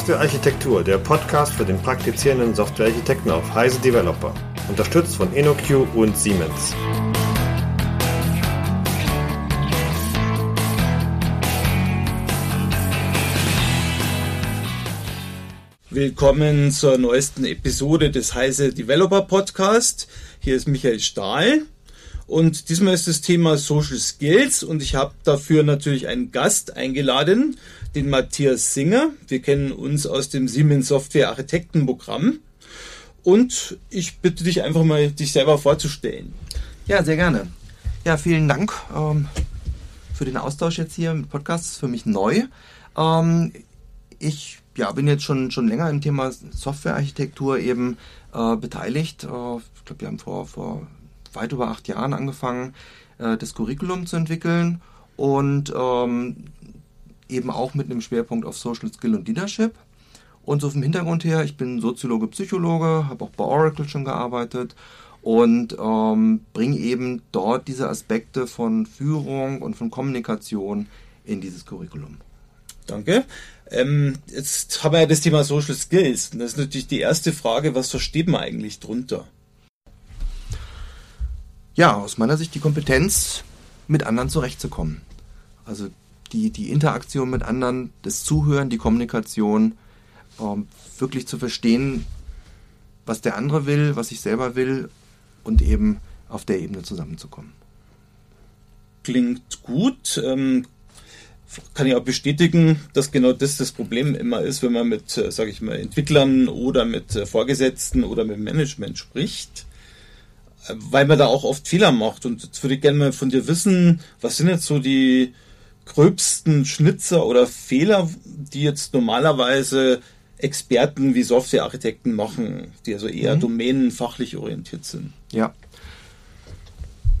Softwarearchitektur, der Podcast für den praktizierenden Softwarearchitekten auf Heise Developer. Unterstützt von InnoQ und Siemens. Willkommen zur neuesten Episode des Heise Developer Podcast. Hier ist Michael Stahl und diesmal ist das Thema Social Skills und ich habe dafür natürlich einen Gast eingeladen, den Matthias Singer. Wir kennen uns aus dem Siemens Software Architektenprogramm. Und ich bitte dich einfach mal, dich selber vorzustellen. Ja, sehr gerne. Ja, vielen Dank ähm, für den Austausch jetzt hier im Podcast. Das ist für mich neu. Ähm, ich ja, bin jetzt schon, schon länger im Thema Softwarearchitektur eben äh, beteiligt. Äh, ich glaube, wir haben vor, vor weit über acht Jahren angefangen, äh, das Curriculum zu entwickeln und ähm, eben auch mit einem Schwerpunkt auf Social Skill und Leadership. Und so vom Hintergrund her, ich bin Soziologe, Psychologe, habe auch bei Oracle schon gearbeitet und ähm, bringe eben dort diese Aspekte von Führung und von Kommunikation in dieses Curriculum. Danke. Ähm, jetzt haben wir ja das Thema Social Skills. Und das ist natürlich die erste Frage, was versteht man eigentlich drunter? Ja, aus meiner Sicht die Kompetenz, mit anderen zurechtzukommen. Also die, die Interaktion mit anderen, das Zuhören, die Kommunikation, ähm, wirklich zu verstehen, was der andere will, was ich selber will und eben auf der Ebene zusammenzukommen. Klingt gut. Ähm, kann ich auch bestätigen, dass genau das das Problem immer ist, wenn man mit, äh, sage ich mal, Entwicklern oder mit äh, Vorgesetzten oder mit Management spricht, weil man da auch oft Fehler macht. Und jetzt würde ich gerne mal von dir wissen, was sind jetzt so die gröbsten Schnitzer oder Fehler, die jetzt normalerweise Experten wie Softwarearchitekten machen, die also eher mhm. domänenfachlich orientiert sind? Ja.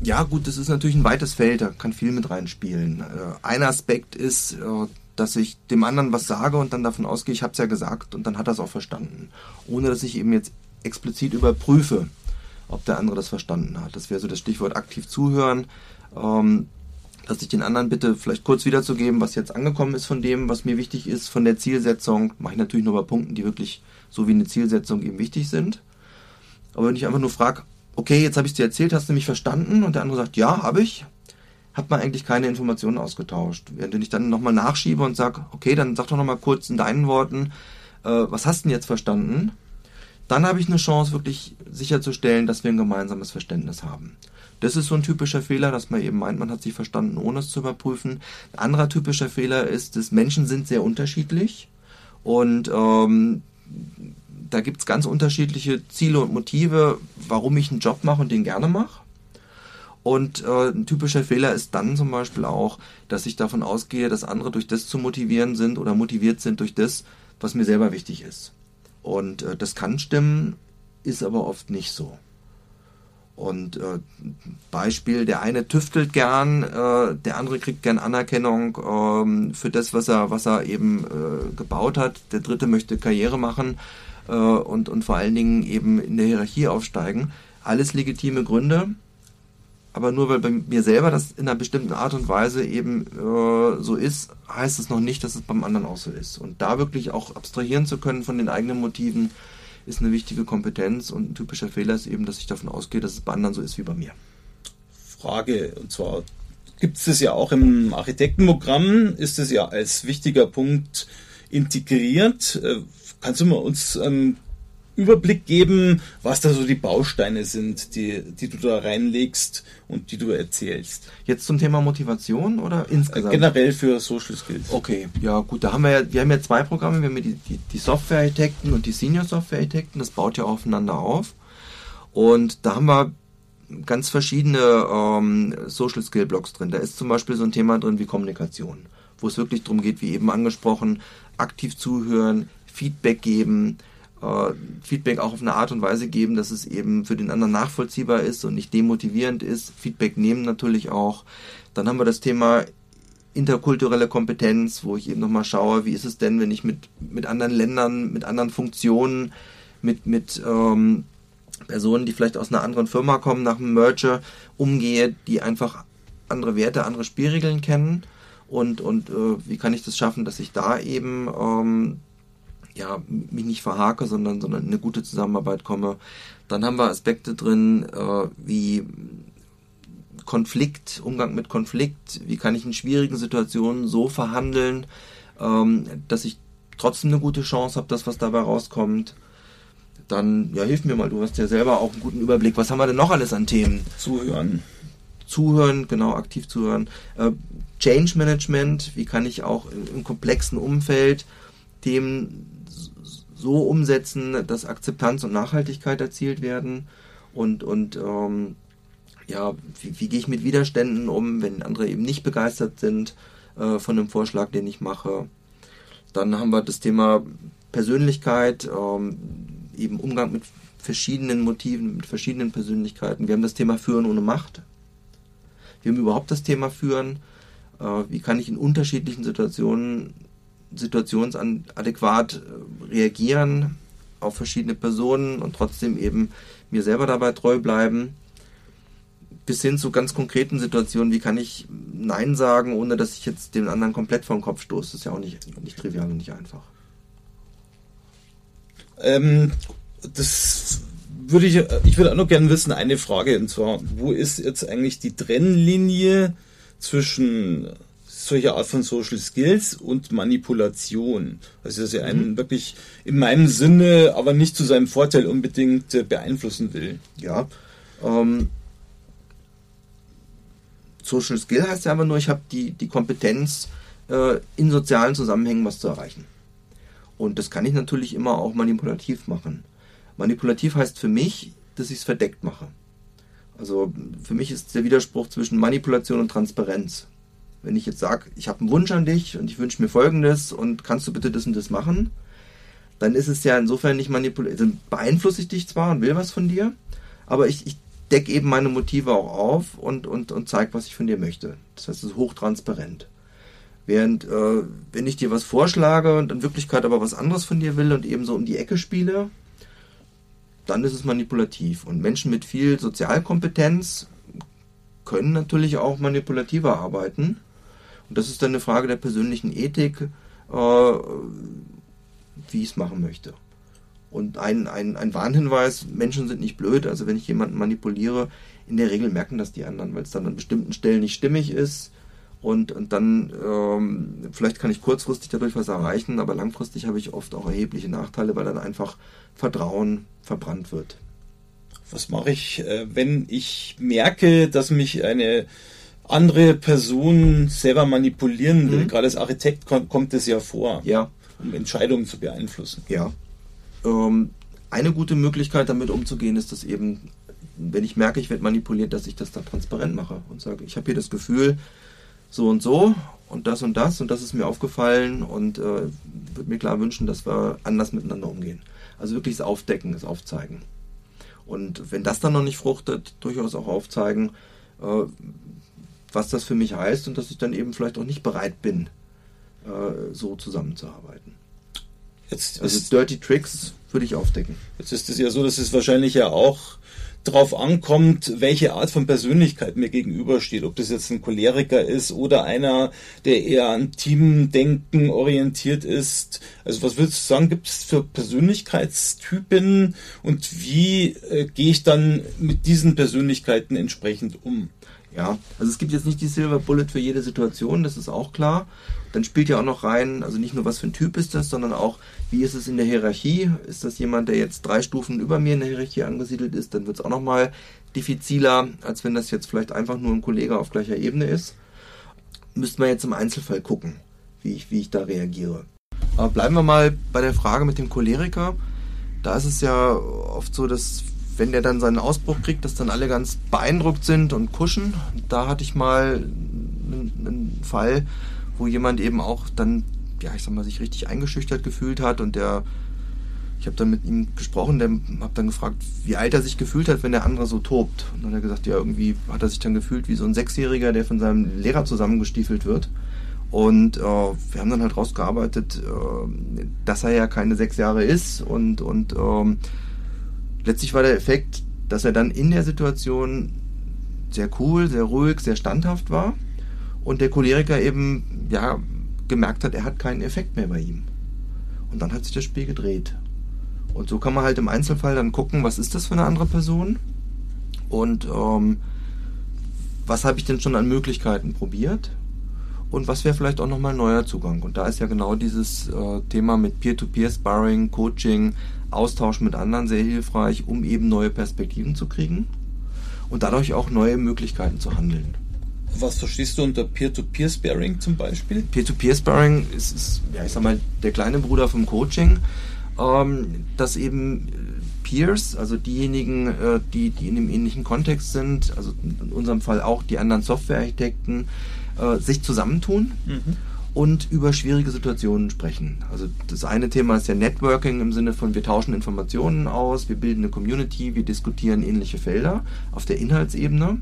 Ja, gut, das ist natürlich ein weites Feld, da kann viel mit reinspielen. Äh, ein Aspekt ist, äh, dass ich dem anderen was sage und dann davon ausgehe, ich habe es ja gesagt und dann hat er es auch verstanden. Ohne dass ich eben jetzt explizit überprüfe, ob der andere das verstanden hat. Das wäre so das Stichwort aktiv zuhören. Ähm, dass ich den anderen bitte vielleicht kurz wiederzugeben, was jetzt angekommen ist von dem, was mir wichtig ist, von der Zielsetzung. Mache ich natürlich nur bei Punkten, die wirklich so wie eine Zielsetzung eben wichtig sind. Aber wenn ich einfach nur frage, okay, jetzt habe ich dir erzählt, hast du mich verstanden? Und der andere sagt, ja, habe ich, hat man eigentlich keine Informationen ausgetauscht. Während ich dann nochmal nachschiebe und sage, okay, dann sag doch nochmal kurz in deinen Worten, äh, was hast du denn jetzt verstanden? Dann habe ich eine Chance, wirklich sicherzustellen, dass wir ein gemeinsames Verständnis haben. Das ist so ein typischer Fehler, dass man eben meint, man hat sich verstanden, ohne es zu überprüfen. Ein anderer typischer Fehler ist, dass Menschen sind sehr unterschiedlich und ähm, da gibt es ganz unterschiedliche Ziele und Motive, warum ich einen Job mache und den gerne mache. Und äh, ein typischer Fehler ist dann zum Beispiel auch, dass ich davon ausgehe, dass andere durch das zu motivieren sind oder motiviert sind durch das, was mir selber wichtig ist. Und äh, das kann stimmen, ist aber oft nicht so. Und äh, Beispiel, der eine tüftelt gern, äh, der andere kriegt gern Anerkennung ähm, für das, was er, was er eben äh, gebaut hat. Der dritte möchte Karriere machen äh, und, und vor allen Dingen eben in der Hierarchie aufsteigen. Alles legitime Gründe, aber nur weil bei mir selber das in einer bestimmten Art und Weise eben äh, so ist, heißt es noch nicht, dass es beim anderen auch so ist. Und da wirklich auch abstrahieren zu können von den eigenen Motiven, ist eine wichtige Kompetenz und ein typischer Fehler ist eben, dass ich davon ausgehe, dass es bei anderen so ist wie bei mir. Frage, und zwar gibt es das ja auch im Architektenprogramm, ist es ja als wichtiger Punkt integriert. Äh, kannst du mal uns einen Überblick geben, was da so die Bausteine sind, die, die du da reinlegst und die du erzählst. Jetzt zum Thema Motivation oder insgesamt? Generell für Social Skills. Okay, ja gut, da haben wir ja, wir haben ja zwei Programme, wir haben ja die, die, die Software-Architekten und die Senior-Software-Architekten, das baut ja aufeinander auf. Und da haben wir ganz verschiedene ähm, Social Skill Blocks drin. Da ist zum Beispiel so ein Thema drin wie Kommunikation, wo es wirklich darum geht, wie eben angesprochen, aktiv zuhören, Feedback geben, äh, Feedback auch auf eine Art und Weise geben, dass es eben für den anderen nachvollziehbar ist und nicht demotivierend ist. Feedback nehmen natürlich auch. Dann haben wir das Thema interkulturelle Kompetenz, wo ich eben nochmal schaue, wie ist es denn, wenn ich mit, mit anderen Ländern, mit anderen Funktionen, mit, mit ähm, Personen, die vielleicht aus einer anderen Firma kommen, nach einem Merger umgehe, die einfach andere Werte, andere Spielregeln kennen und, und äh, wie kann ich das schaffen, dass ich da eben ähm, ja, mich nicht verhake, sondern, sondern in eine gute Zusammenarbeit komme. Dann haben wir Aspekte drin, äh, wie Konflikt, Umgang mit Konflikt, wie kann ich in schwierigen Situationen so verhandeln, ähm, dass ich trotzdem eine gute Chance habe, das, was dabei rauskommt. Dann, ja, hilf mir mal, du hast ja selber auch einen guten Überblick. Was haben wir denn noch alles an Themen? Zuhören. Zuhören, genau, aktiv zuhören. Äh, Change Management, wie kann ich auch im komplexen Umfeld Themen so umsetzen, dass Akzeptanz und Nachhaltigkeit erzielt werden und, und ähm, ja, wie, wie gehe ich mit Widerständen um, wenn andere eben nicht begeistert sind äh, von dem Vorschlag, den ich mache. Dann haben wir das Thema Persönlichkeit, ähm, eben Umgang mit verschiedenen Motiven, mit verschiedenen Persönlichkeiten. Wir haben das Thema Führen ohne Macht. Wir haben überhaupt das Thema Führen. Äh, wie kann ich in unterschiedlichen Situationen situationsadäquat äh, reagieren auf verschiedene Personen und trotzdem eben mir selber dabei treu bleiben. Bis hin zu ganz konkreten Situationen, wie kann ich Nein sagen, ohne dass ich jetzt den anderen komplett vom Kopf stoße. Das ist ja auch nicht, nicht trivial und nicht einfach. Ähm, das würde ich, ich würde auch noch gerne wissen, eine Frage, und zwar, wo ist jetzt eigentlich die Trennlinie zwischen solcher Art von Social Skills und Manipulation. Also dass er einen mhm. wirklich in meinem Sinne, aber nicht zu seinem Vorteil unbedingt äh, beeinflussen will. Ja. Ähm, Social Skill heißt ja aber nur, ich habe die, die Kompetenz, äh, in sozialen Zusammenhängen was zu erreichen. Und das kann ich natürlich immer auch manipulativ machen. Manipulativ heißt für mich, dass ich es verdeckt mache. Also für mich ist der Widerspruch zwischen Manipulation und Transparenz. Wenn ich jetzt sage, ich habe einen Wunsch an dich und ich wünsche mir Folgendes und kannst du bitte das und das machen, dann ist es ja insofern nicht manipulativ. Dann beeinflusse ich dich zwar und will was von dir, aber ich, ich decke eben meine Motive auch auf und, und, und zeige, was ich von dir möchte. Das heißt, es ist hochtransparent. Während, äh, wenn ich dir was vorschlage und in Wirklichkeit aber was anderes von dir will und eben so um die Ecke spiele, dann ist es manipulativ. Und Menschen mit viel Sozialkompetenz können natürlich auch manipulativer arbeiten. Und das ist dann eine Frage der persönlichen Ethik, äh, wie ich es machen möchte. Und ein, ein, ein Warnhinweis, Menschen sind nicht blöd, also wenn ich jemanden manipuliere, in der Regel merken das die anderen, weil es dann an bestimmten Stellen nicht stimmig ist. Und, und dann, ähm, vielleicht kann ich kurzfristig dadurch was erreichen, aber langfristig habe ich oft auch erhebliche Nachteile, weil dann einfach Vertrauen verbrannt wird. Was mache ich, äh, wenn ich merke, dass mich eine andere Person selber manipulieren will? Mhm. Gerade als Architekt kommt es ja vor, ja. um Entscheidungen zu beeinflussen. Ja. Ähm, eine gute Möglichkeit, damit umzugehen, ist, dass eben, wenn ich merke, ich werde manipuliert, dass ich das dann transparent mache und sage, ich habe hier das Gefühl, so und so und das und das und das ist mir aufgefallen und äh, würde mir klar wünschen, dass wir anders miteinander umgehen. Also wirklich das Aufdecken, das Aufzeigen. Und wenn das dann noch nicht fruchtet, durchaus auch aufzeigen, äh, was das für mich heißt und dass ich dann eben vielleicht auch nicht bereit bin, äh, so zusammenzuarbeiten. Jetzt also Dirty Tricks würde ich aufdecken. Jetzt ist es ja so, dass es wahrscheinlich ja auch darauf ankommt, welche Art von Persönlichkeit mir gegenübersteht. Ob das jetzt ein Choleriker ist oder einer, der eher an Teamdenken orientiert ist. Also was würdest du sagen, gibt es für Persönlichkeitstypen und wie äh, gehe ich dann mit diesen Persönlichkeiten entsprechend um? Ja, also es gibt jetzt nicht die Silver Bullet für jede Situation, das ist auch klar. Dann spielt ja auch noch rein, also nicht nur was für ein Typ ist das, sondern auch, wie ist es in der Hierarchie? Ist das jemand, der jetzt drei Stufen über mir in der Hierarchie angesiedelt ist? Dann wird es auch nochmal diffiziler, als wenn das jetzt vielleicht einfach nur ein Kollege auf gleicher Ebene ist. Müsste man jetzt im Einzelfall gucken, wie ich, wie ich da reagiere. Aber bleiben wir mal bei der Frage mit dem Choleriker. Da ist es ja oft so, dass wenn der dann seinen Ausbruch kriegt, dass dann alle ganz beeindruckt sind und kuschen. Da hatte ich mal einen, Fall, wo jemand eben auch dann, ja, ich sag mal, sich richtig eingeschüchtert gefühlt hat und der, ich habe dann mit ihm gesprochen, der habe dann gefragt, wie alt er sich gefühlt hat, wenn der andere so tobt. Und dann hat er gesagt, ja, irgendwie hat er sich dann gefühlt wie so ein Sechsjähriger, der von seinem Lehrer zusammengestiefelt wird. Und äh, wir haben dann halt rausgearbeitet, äh, dass er ja keine sechs Jahre ist und, und ähm, letztlich war der Effekt, dass er dann in der Situation sehr cool, sehr ruhig, sehr standhaft war und der Choleriker eben ja gemerkt hat, er hat keinen Effekt mehr bei ihm. und dann hat sich das Spiel gedreht. Und so kann man halt im Einzelfall dann gucken, was ist das für eine andere Person und ähm, was habe ich denn schon an Möglichkeiten probiert und was wäre vielleicht auch nochmal ein neuer Zugang. Und da ist ja genau dieses äh, Thema mit Peer-to-Peer-Sparring, Coaching, Austausch mit anderen sehr hilfreich, um eben neue Perspektiven zu kriegen und dadurch auch neue Möglichkeiten zu handeln. Was verstehst du unter Peer-to-Peer-Sparring zum Beispiel? Peer-to-Peer-Sparring ist, ist, ja, ich sag mal, der kleine Bruder vom Coaching, ähm, dass eben Peers, also diejenigen, äh, die, die in einem ähnlichen Kontext sind, also in unserem Fall auch die anderen Softwarearchitekten, äh, sich zusammentun. Mhm und über schwierige Situationen sprechen. Also das eine Thema ist ja Networking im Sinne von wir tauschen Informationen aus, wir bilden eine Community, wir diskutieren ähnliche Felder auf der Inhaltsebene.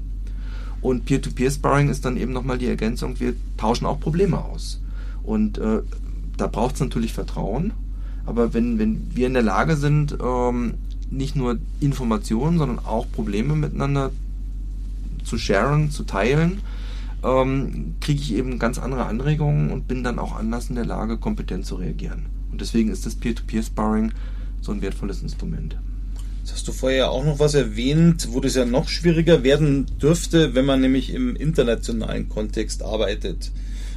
Und Peer-to-Peer-Sparring ist dann eben nochmal die Ergänzung, wir tauschen auch Probleme aus. Und äh, da braucht es natürlich Vertrauen. Aber wenn, wenn wir in der Lage sind, ähm, nicht nur Informationen, sondern auch Probleme miteinander zu sharen, zu teilen, ähm, kriege ich eben ganz andere Anregungen und bin dann auch anders in der Lage, kompetent zu reagieren. Und deswegen ist das Peer-to-Peer-Sparring so ein wertvolles Instrument. Jetzt hast du vorher auch noch was erwähnt, wo das ja noch schwieriger werden dürfte, wenn man nämlich im internationalen Kontext arbeitet.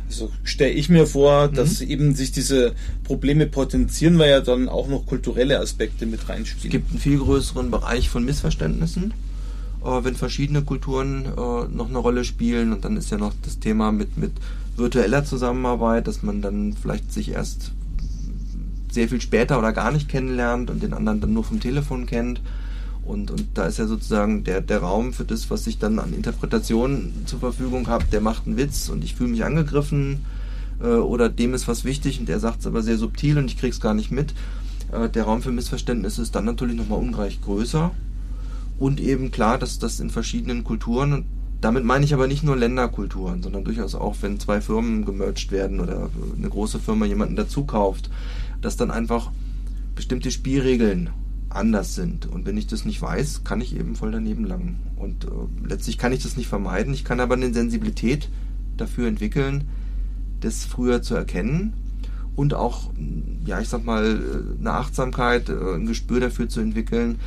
Also stelle ich mir vor, mhm. dass eben sich diese Probleme potenzieren, weil ja dann auch noch kulturelle Aspekte mit reinspielen. Es gibt einen viel größeren Bereich von Missverständnissen äh, wenn verschiedene Kulturen äh, noch eine Rolle spielen. Und dann ist ja noch das Thema mit, mit virtueller Zusammenarbeit, dass man dann vielleicht sich erst sehr viel später oder gar nicht kennenlernt und den anderen dann nur vom Telefon kennt. Und, und da ist ja sozusagen der, der Raum für das, was ich dann an Interpretationen zur Verfügung habe, der macht einen Witz und ich fühle mich angegriffen äh, oder dem ist was wichtig und der sagt es aber sehr subtil und ich krieg's gar nicht mit. Äh, der Raum für Missverständnisse ist dann natürlich nochmal ungleich größer und eben klar, dass das in verschiedenen Kulturen damit meine ich aber nicht nur Länderkulturen, sondern durchaus auch, wenn zwei Firmen gemerged werden oder eine große Firma jemanden dazu kauft, dass dann einfach bestimmte Spielregeln anders sind. Und wenn ich das nicht weiß, kann ich eben voll daneben langen. Und äh, letztlich kann ich das nicht vermeiden. Ich kann aber eine Sensibilität dafür entwickeln, das früher zu erkennen und auch, ja, ich sag mal, äh, eine Achtsamkeit, äh, ein Gespür dafür zu entwickeln,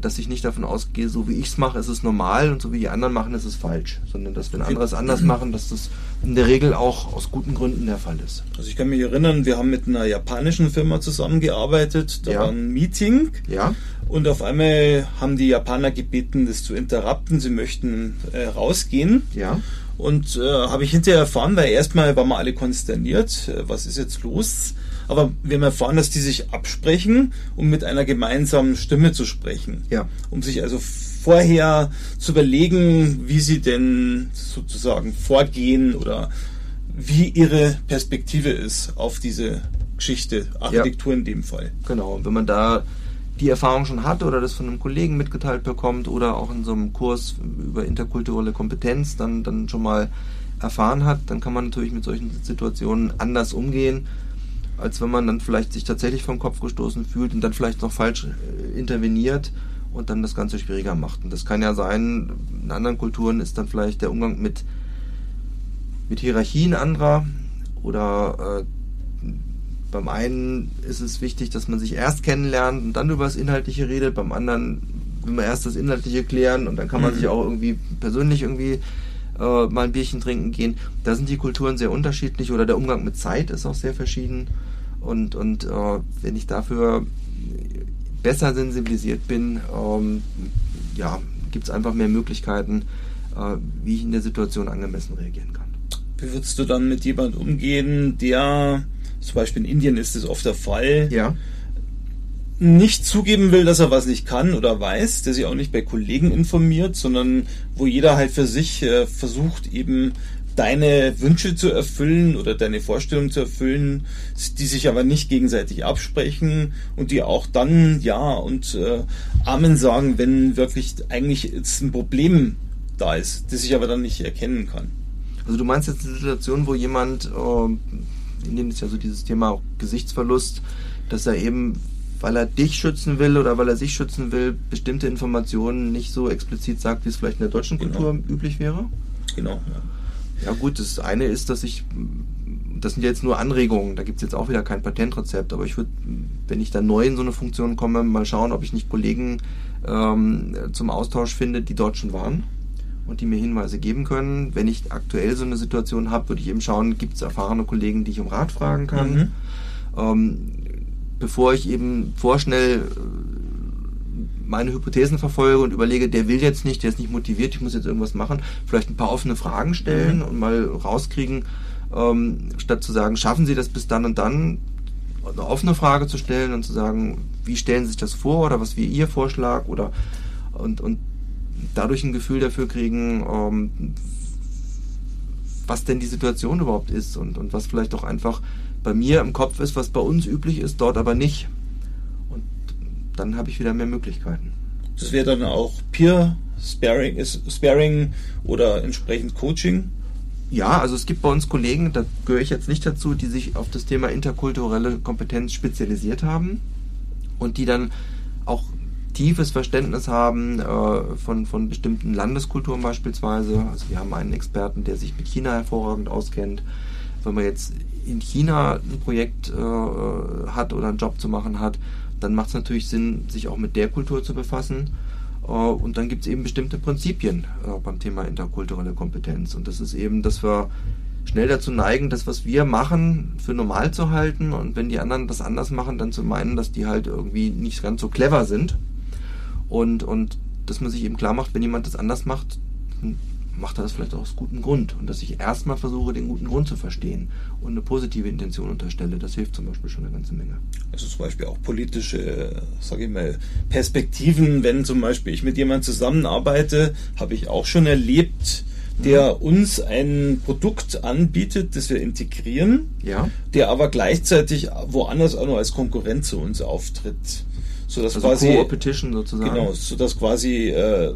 dass ich nicht davon ausgehe, so wie ich es mache, ist es normal und so wie die anderen machen, ist es falsch. Sondern dass wenn andere es anders machen, dass das in der Regel auch aus guten Gründen der Fall ist. Also ich kann mich erinnern, wir haben mit einer japanischen Firma zusammengearbeitet, da ja. war ein Meeting ja. und auf einmal haben die Japaner gebeten, das zu interrupten, sie möchten äh, rausgehen. Ja. Und äh, habe ich hinterher erfahren, weil erstmal waren wir alle konsterniert, äh, was ist jetzt los? Aber wir haben erfahren, dass die sich absprechen, um mit einer gemeinsamen Stimme zu sprechen. Ja. Um sich also vorher zu überlegen, wie sie denn sozusagen vorgehen oder wie ihre Perspektive ist auf diese Geschichte, Architektur ja. in dem Fall. Genau, und wenn man da die Erfahrung schon hat oder das von einem Kollegen mitgeteilt bekommt oder auch in so einem Kurs über interkulturelle Kompetenz dann, dann schon mal erfahren hat, dann kann man natürlich mit solchen Situationen anders umgehen als wenn man dann vielleicht sich tatsächlich vom Kopf gestoßen fühlt und dann vielleicht noch falsch äh, interveniert und dann das Ganze schwieriger macht. Und das kann ja sein, in anderen Kulturen ist dann vielleicht der Umgang mit, mit Hierarchien anderer oder äh, beim einen ist es wichtig, dass man sich erst kennenlernt und dann über das Inhaltliche redet, beim anderen will man erst das Inhaltliche klären und dann kann man mhm. sich auch irgendwie persönlich irgendwie äh, mal ein Bierchen trinken gehen. Da sind die Kulturen sehr unterschiedlich oder der Umgang mit Zeit ist auch sehr verschieden. Und, und äh, wenn ich dafür besser sensibilisiert bin, ähm, ja, gibt es einfach mehr Möglichkeiten, äh, wie ich in der Situation angemessen reagieren kann. Wie würdest du dann mit jemandem umgehen, der, zum Beispiel in Indien ist es oft der Fall, ja. nicht zugeben will, dass er was nicht kann oder weiß, der sich auch nicht bei Kollegen informiert, sondern wo jeder halt für sich äh, versucht, eben deine Wünsche zu erfüllen oder deine Vorstellungen zu erfüllen, die sich aber nicht gegenseitig absprechen und die auch dann Ja und äh, Amen sagen, wenn wirklich eigentlich jetzt ein Problem da ist, das ich aber dann nicht erkennen kann. Also du meinst jetzt eine Situation, wo jemand, äh, in dem ist ja so dieses Thema auch Gesichtsverlust, dass er eben weil er dich schützen will oder weil er sich schützen will, bestimmte Informationen nicht so explizit sagt, wie es vielleicht in der deutschen genau. Kultur üblich wäre? Genau. Ja. Ja gut, das eine ist, dass ich das sind jetzt nur Anregungen, da gibt es jetzt auch wieder kein Patentrezept, aber ich würde, wenn ich da neu in so eine Funktion komme, mal schauen, ob ich nicht Kollegen ähm, zum Austausch finde, die dort schon waren und die mir Hinweise geben können. Wenn ich aktuell so eine Situation habe, würde ich eben schauen, gibt es erfahrene Kollegen, die ich um Rat fragen kann. Mhm. Ähm, bevor ich eben vorschnell meine Hypothesen verfolge und überlege, der will jetzt nicht, der ist nicht motiviert, ich muss jetzt irgendwas machen, vielleicht ein paar offene Fragen stellen mhm. und mal rauskriegen, ähm, statt zu sagen, schaffen Sie das bis dann und dann, eine offene Frage zu stellen und zu sagen, wie stellen Sie sich das vor oder was wäre Ihr Vorschlag oder und, und dadurch ein Gefühl dafür kriegen, ähm, was denn die Situation überhaupt ist und, und was vielleicht auch einfach bei mir im Kopf ist, was bei uns üblich ist, dort aber nicht dann habe ich wieder mehr Möglichkeiten. Das wäre dann auch Peer Sparing, Sparing oder entsprechend Coaching? Ja, also es gibt bei uns Kollegen, da gehöre ich jetzt nicht dazu, die sich auf das Thema interkulturelle Kompetenz spezialisiert haben und die dann auch tiefes Verständnis haben äh, von, von bestimmten Landeskulturen beispielsweise. Also wir haben einen Experten, der sich mit China hervorragend auskennt. Wenn man jetzt in China ein Projekt äh, hat oder einen Job zu machen hat, dann macht es natürlich Sinn, sich auch mit der Kultur zu befassen. Äh, und dann gibt es eben bestimmte Prinzipien äh, beim Thema interkulturelle Kompetenz. Und das ist eben, dass wir schnell dazu neigen, das, was wir machen, für normal zu halten. Und wenn die anderen das anders machen, dann zu meinen, dass die halt irgendwie nicht ganz so clever sind. Und, und dass man sich eben klar macht, wenn jemand das anders macht, macht er das vielleicht auch aus gutem Grund. Und dass ich erstmal versuche, den guten Grund zu verstehen und eine positive Intention unterstelle, das hilft zum Beispiel schon eine ganze Menge. Also zum Beispiel auch politische, sage ich mal, Perspektiven, wenn zum Beispiel ich mit jemandem zusammenarbeite, habe ich auch schon erlebt, der mhm. uns ein Produkt anbietet, das wir integrieren, ja. der aber gleichzeitig woanders auch noch als Konkurrent zu uns auftritt. So dass also quasi, sozusagen. Genau, so dass quasi äh,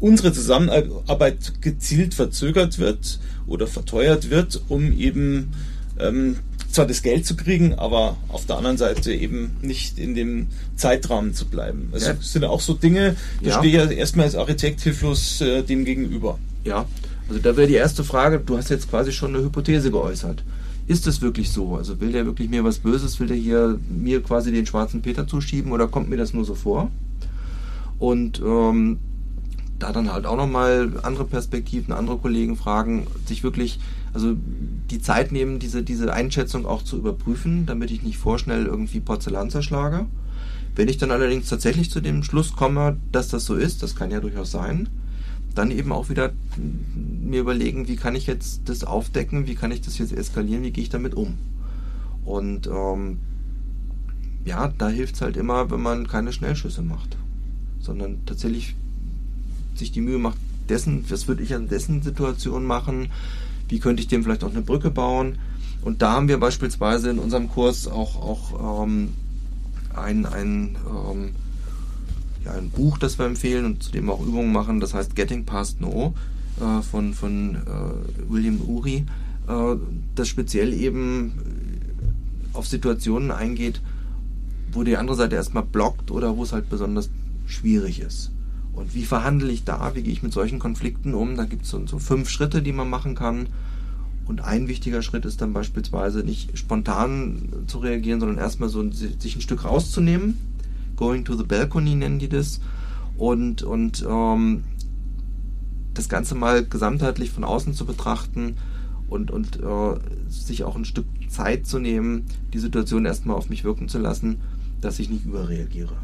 unsere Zusammenarbeit gezielt verzögert wird oder verteuert wird, um eben ähm, zwar das Geld zu kriegen, aber auf der anderen Seite eben nicht in dem Zeitrahmen zu bleiben. Also ja. sind auch so Dinge, da ja. stehe ich ja erstmal als Architekt hilflos äh, dem gegenüber. Ja, also da wäre die erste Frage, du hast jetzt quasi schon eine Hypothese geäußert. Ist es wirklich so? Also will der wirklich mir was Böses? Will der hier mir quasi den schwarzen Peter zuschieben oder kommt mir das nur so vor? Und ähm, da dann halt auch nochmal andere Perspektiven, andere Kollegen fragen, sich wirklich, also die Zeit nehmen, diese, diese Einschätzung auch zu überprüfen, damit ich nicht vorschnell irgendwie Porzellan zerschlage. Wenn ich dann allerdings tatsächlich zu dem Schluss komme, dass das so ist, das kann ja durchaus sein, dann eben auch wieder mir überlegen, wie kann ich jetzt das aufdecken, wie kann ich das jetzt eskalieren, wie gehe ich damit um. Und ähm, ja, da hilft es halt immer, wenn man keine Schnellschüsse macht, sondern tatsächlich sich die Mühe macht, dessen, was würde ich an dessen Situation machen, wie könnte ich dem vielleicht auch eine Brücke bauen. Und da haben wir beispielsweise in unserem Kurs auch, auch ähm, ein, ein, ähm, ja, ein Buch, das wir empfehlen und zu dem auch Übungen machen, das heißt Getting Past No äh, von, von äh, William Uri, äh, das speziell eben auf Situationen eingeht, wo die andere Seite erstmal blockt oder wo es halt besonders schwierig ist. Und wie verhandle ich da? Wie gehe ich mit solchen Konflikten um? Da gibt es so, so fünf Schritte, die man machen kann. Und ein wichtiger Schritt ist dann beispielsweise nicht spontan zu reagieren, sondern erstmal so sich ein Stück rauszunehmen. Going to the balcony nennen die das. Und, und ähm, das Ganze mal gesamtheitlich von außen zu betrachten und, und äh, sich auch ein Stück Zeit zu nehmen, die Situation erstmal auf mich wirken zu lassen, dass ich nicht überreagiere.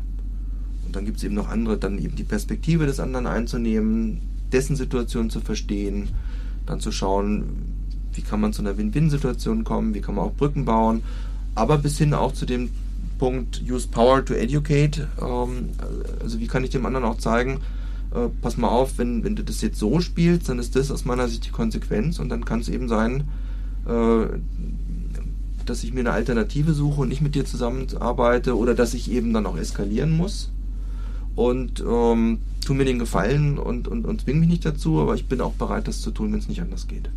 Und dann gibt es eben noch andere, dann eben die Perspektive des anderen einzunehmen, dessen Situation zu verstehen, dann zu schauen, wie kann man zu einer Win-Win-Situation kommen, wie kann man auch Brücken bauen, aber bis hin auch zu dem Punkt Use Power to Educate. Ähm, also wie kann ich dem anderen auch zeigen, äh, pass mal auf, wenn, wenn du das jetzt so spielst, dann ist das aus meiner Sicht die Konsequenz und dann kann es eben sein, äh, dass ich mir eine Alternative suche und nicht mit dir zusammenarbeite oder dass ich eben dann auch eskalieren muss und ähm, tu mir den Gefallen und, und, und zwing mich nicht dazu, aber ich bin auch bereit, das zu tun, wenn es nicht anders geht.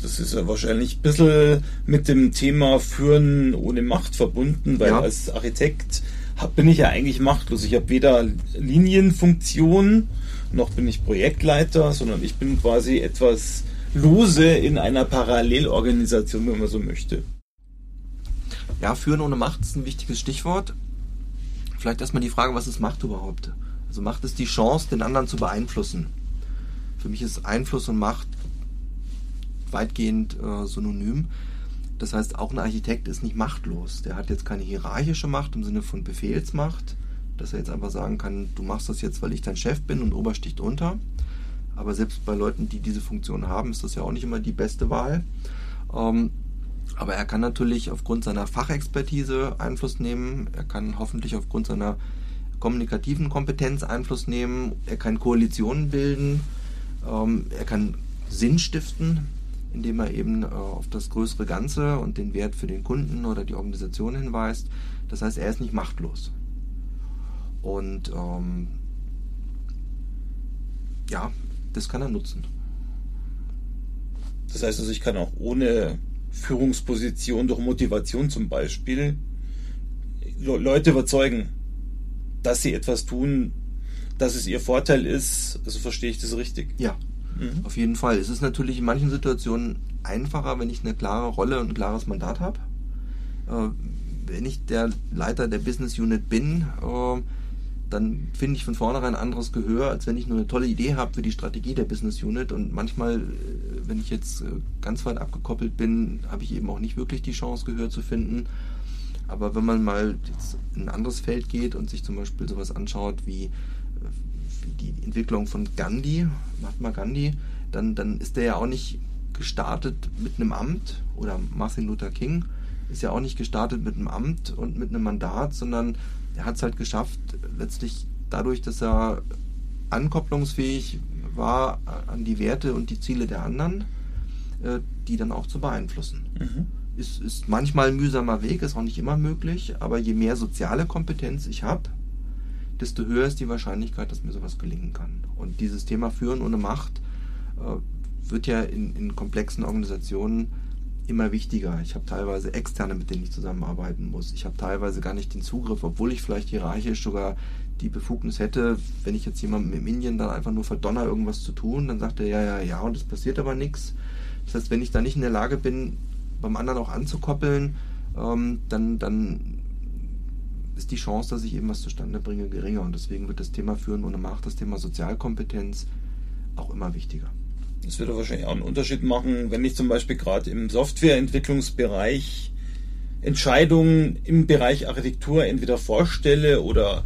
Das ist ja wahrscheinlich ein bisschen mit dem Thema Führen ohne Macht verbunden, weil ja. als Architekt hab, bin ich ja eigentlich machtlos. Ich habe weder Linienfunktion noch bin ich Projektleiter, sondern ich bin quasi etwas lose in einer Parallelorganisation, wenn man so möchte. Ja, Führen ohne Macht ist ein wichtiges Stichwort. Vielleicht erstmal die Frage, was ist Macht überhaupt? Also Macht ist die Chance, den anderen zu beeinflussen. Für mich ist Einfluss und Macht weitgehend äh, synonym. Das heißt, auch ein Architekt ist nicht machtlos. Der hat jetzt keine hierarchische Macht im Sinne von Befehlsmacht, dass er jetzt einfach sagen kann, du machst das jetzt, weil ich dein Chef bin und Ober sticht unter. Aber selbst bei Leuten, die diese Funktion haben, ist das ja auch nicht immer die beste Wahl. Ähm, aber er kann natürlich aufgrund seiner Fachexpertise Einfluss nehmen. Er kann hoffentlich aufgrund seiner kommunikativen Kompetenz Einfluss nehmen. Er kann Koalitionen bilden. Ähm, er kann Sinn stiften, indem er eben äh, auf das größere Ganze und den Wert für den Kunden oder die Organisation hinweist. Das heißt, er ist nicht machtlos. Und ähm, ja, das kann er nutzen. Das heißt also, ich kann auch ohne Führungsposition durch Motivation zum Beispiel Leute überzeugen, dass sie etwas tun, dass es ihr Vorteil ist. Also verstehe ich das richtig? Ja, mhm. auf jeden Fall. Es ist natürlich in manchen Situationen einfacher, wenn ich eine klare Rolle und ein klares Mandat habe. Äh, wenn ich der Leiter der Business Unit bin, äh, dann finde ich von vornherein anderes Gehör, als wenn ich nur eine tolle Idee habe für die Strategie der Business Unit. Und manchmal, äh, wenn ich jetzt äh, ganz weit abgekoppelt bin, habe ich eben auch nicht wirklich die Chance, Gehör zu finden. Aber wenn man mal jetzt in ein anderes Feld geht und sich zum Beispiel sowas anschaut wie, äh, die Entwicklung von Gandhi, Mahatma Gandhi, dann, dann ist der ja auch nicht gestartet mit einem Amt oder Martin Luther King ist ja auch nicht gestartet mit einem Amt und mit einem Mandat, sondern er hat es halt geschafft, letztlich dadurch, dass er ankopplungsfähig war an die Werte und die Ziele der anderen, äh, die dann auch zu beeinflussen. Mhm. Ist, ist manchmal ein mühsamer Weg, ist auch nicht immer möglich, aber je mehr soziale Kompetenz ich habe, desto höher ist die Wahrscheinlichkeit, dass mir sowas gelingen kann. Und dieses Thema Führen ohne Macht äh, wird ja in, in komplexen Organisationen immer wichtiger. Ich habe teilweise Externe, mit denen ich zusammenarbeiten muss. Ich habe teilweise gar nicht den Zugriff, obwohl ich vielleicht hierarchisch sogar die Befugnis hätte, wenn ich jetzt jemandem im Indien dann einfach nur verdonner, irgendwas zu tun, dann sagt er ja, ja, ja, und es passiert aber nichts. Das heißt, wenn ich da nicht in der Lage bin, beim anderen auch anzukoppeln, ähm, dann, dann ist die Chance, dass ich eben was zustande bringe, geringer. Und deswegen wird das Thema Führen ohne Macht, das Thema Sozialkompetenz auch immer wichtiger. Das würde wahrscheinlich auch einen Unterschied machen, wenn ich zum Beispiel gerade im Softwareentwicklungsbereich Entscheidungen im Bereich Architektur entweder vorstelle oder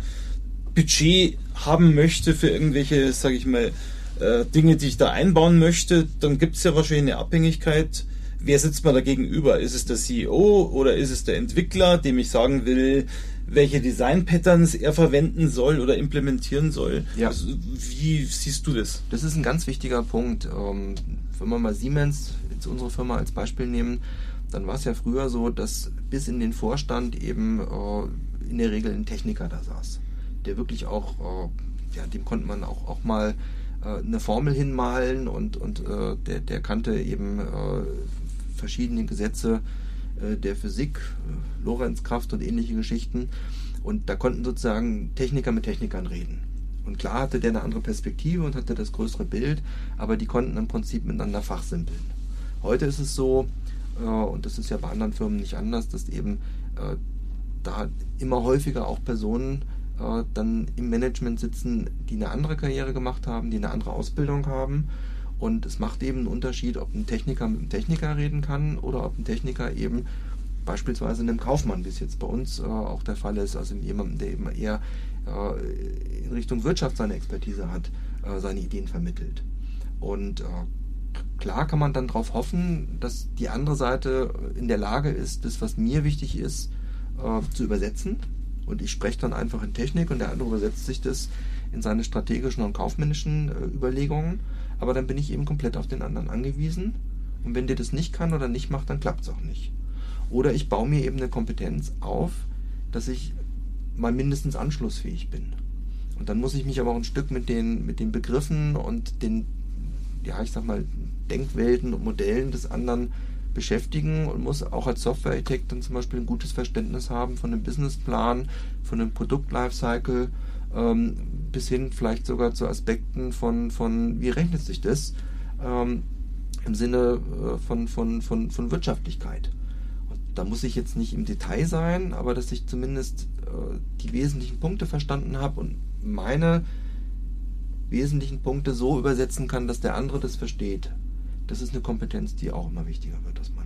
Budget haben möchte für irgendwelche, sage ich mal, äh, Dinge, die ich da einbauen möchte, dann gibt es ja wahrscheinlich eine Abhängigkeit. Wer sitzt mir da gegenüber? Ist es der CEO oder ist es der Entwickler, dem ich sagen will, welche Design-Patterns er verwenden soll oder implementieren soll. Ja. Also, wie siehst du das? Das ist ein ganz wichtiger Punkt. Ähm, wenn wir mal Siemens, jetzt unsere Firma als Beispiel nehmen, dann war es ja früher so, dass bis in den Vorstand eben äh, in der Regel ein Techniker da saß, der wirklich auch, äh, ja, dem konnte man auch, auch mal äh, eine Formel hinmalen und, und der, der kannte eben verschiedene Gesetze der Physik, äh, Lorenzkraft und ähnliche Geschichten. Und da konnten sozusagen Techniker mit Technikern reden. Und klar hatte der eine andere Perspektive und hatte das größere Bild, aber die konnten im Prinzip miteinander fachsimpeln. Heute ist es so, äh, und das ist ja bei anderen Firmen nicht anders, dass eben da immer häufiger auch Personen dann im Management sitzen, die eine andere Karriere gemacht haben, die eine andere Ausbildung haben und es macht eben einen Unterschied, ob ein Techniker mit einem Techniker reden kann oder ob ein Techniker eben beispielsweise einem Kaufmann, wie es jetzt bei uns äh, auch der Fall ist, also jemandem, der eben eher äh, in Richtung Wirtschaft seine Expertise hat, äh, seine Ideen vermittelt. Und äh, klar kann man dann darauf hoffen, dass die andere Seite in der Lage ist, das, was mir wichtig ist, äh, zu übersetzen. Und ich spreche dann einfach in Technik und der andere übersetzt sich das in seine strategischen und kaufmännischen äh, Überlegungen aber dann bin ich eben komplett auf den anderen angewiesen. Und wenn der das nicht kann oder nicht macht, dann klappt es auch nicht. Oder ich baue mir eben eine Kompetenz auf, dass ich mal mindestens anschlussfähig bin. Und dann muss ich mich aber auch ein Stück mit den, mit den Begriffen und den, ja, ich sag mal, Denkwelten und Modellen des anderen beschäftigen und muss auch als Software-Architekt dann zum Beispiel ein gutes Verständnis haben von einem Businessplan, von einem Produkt-Lifecycle ähm, bis hin vielleicht sogar zu Aspekten von, von wie rechnet sich das? Ähm, im Sinne äh, von, von, von, von Wirtschaftlichkeit. Und da muss ich jetzt nicht im Detail sein, aber dass ich zumindest äh, die wesentlichen Punkte verstanden habe und meine wesentlichen Punkte so übersetzen kann, dass der andere das versteht. Das ist eine Kompetenz, die auch immer wichtiger wird meiner Sicht.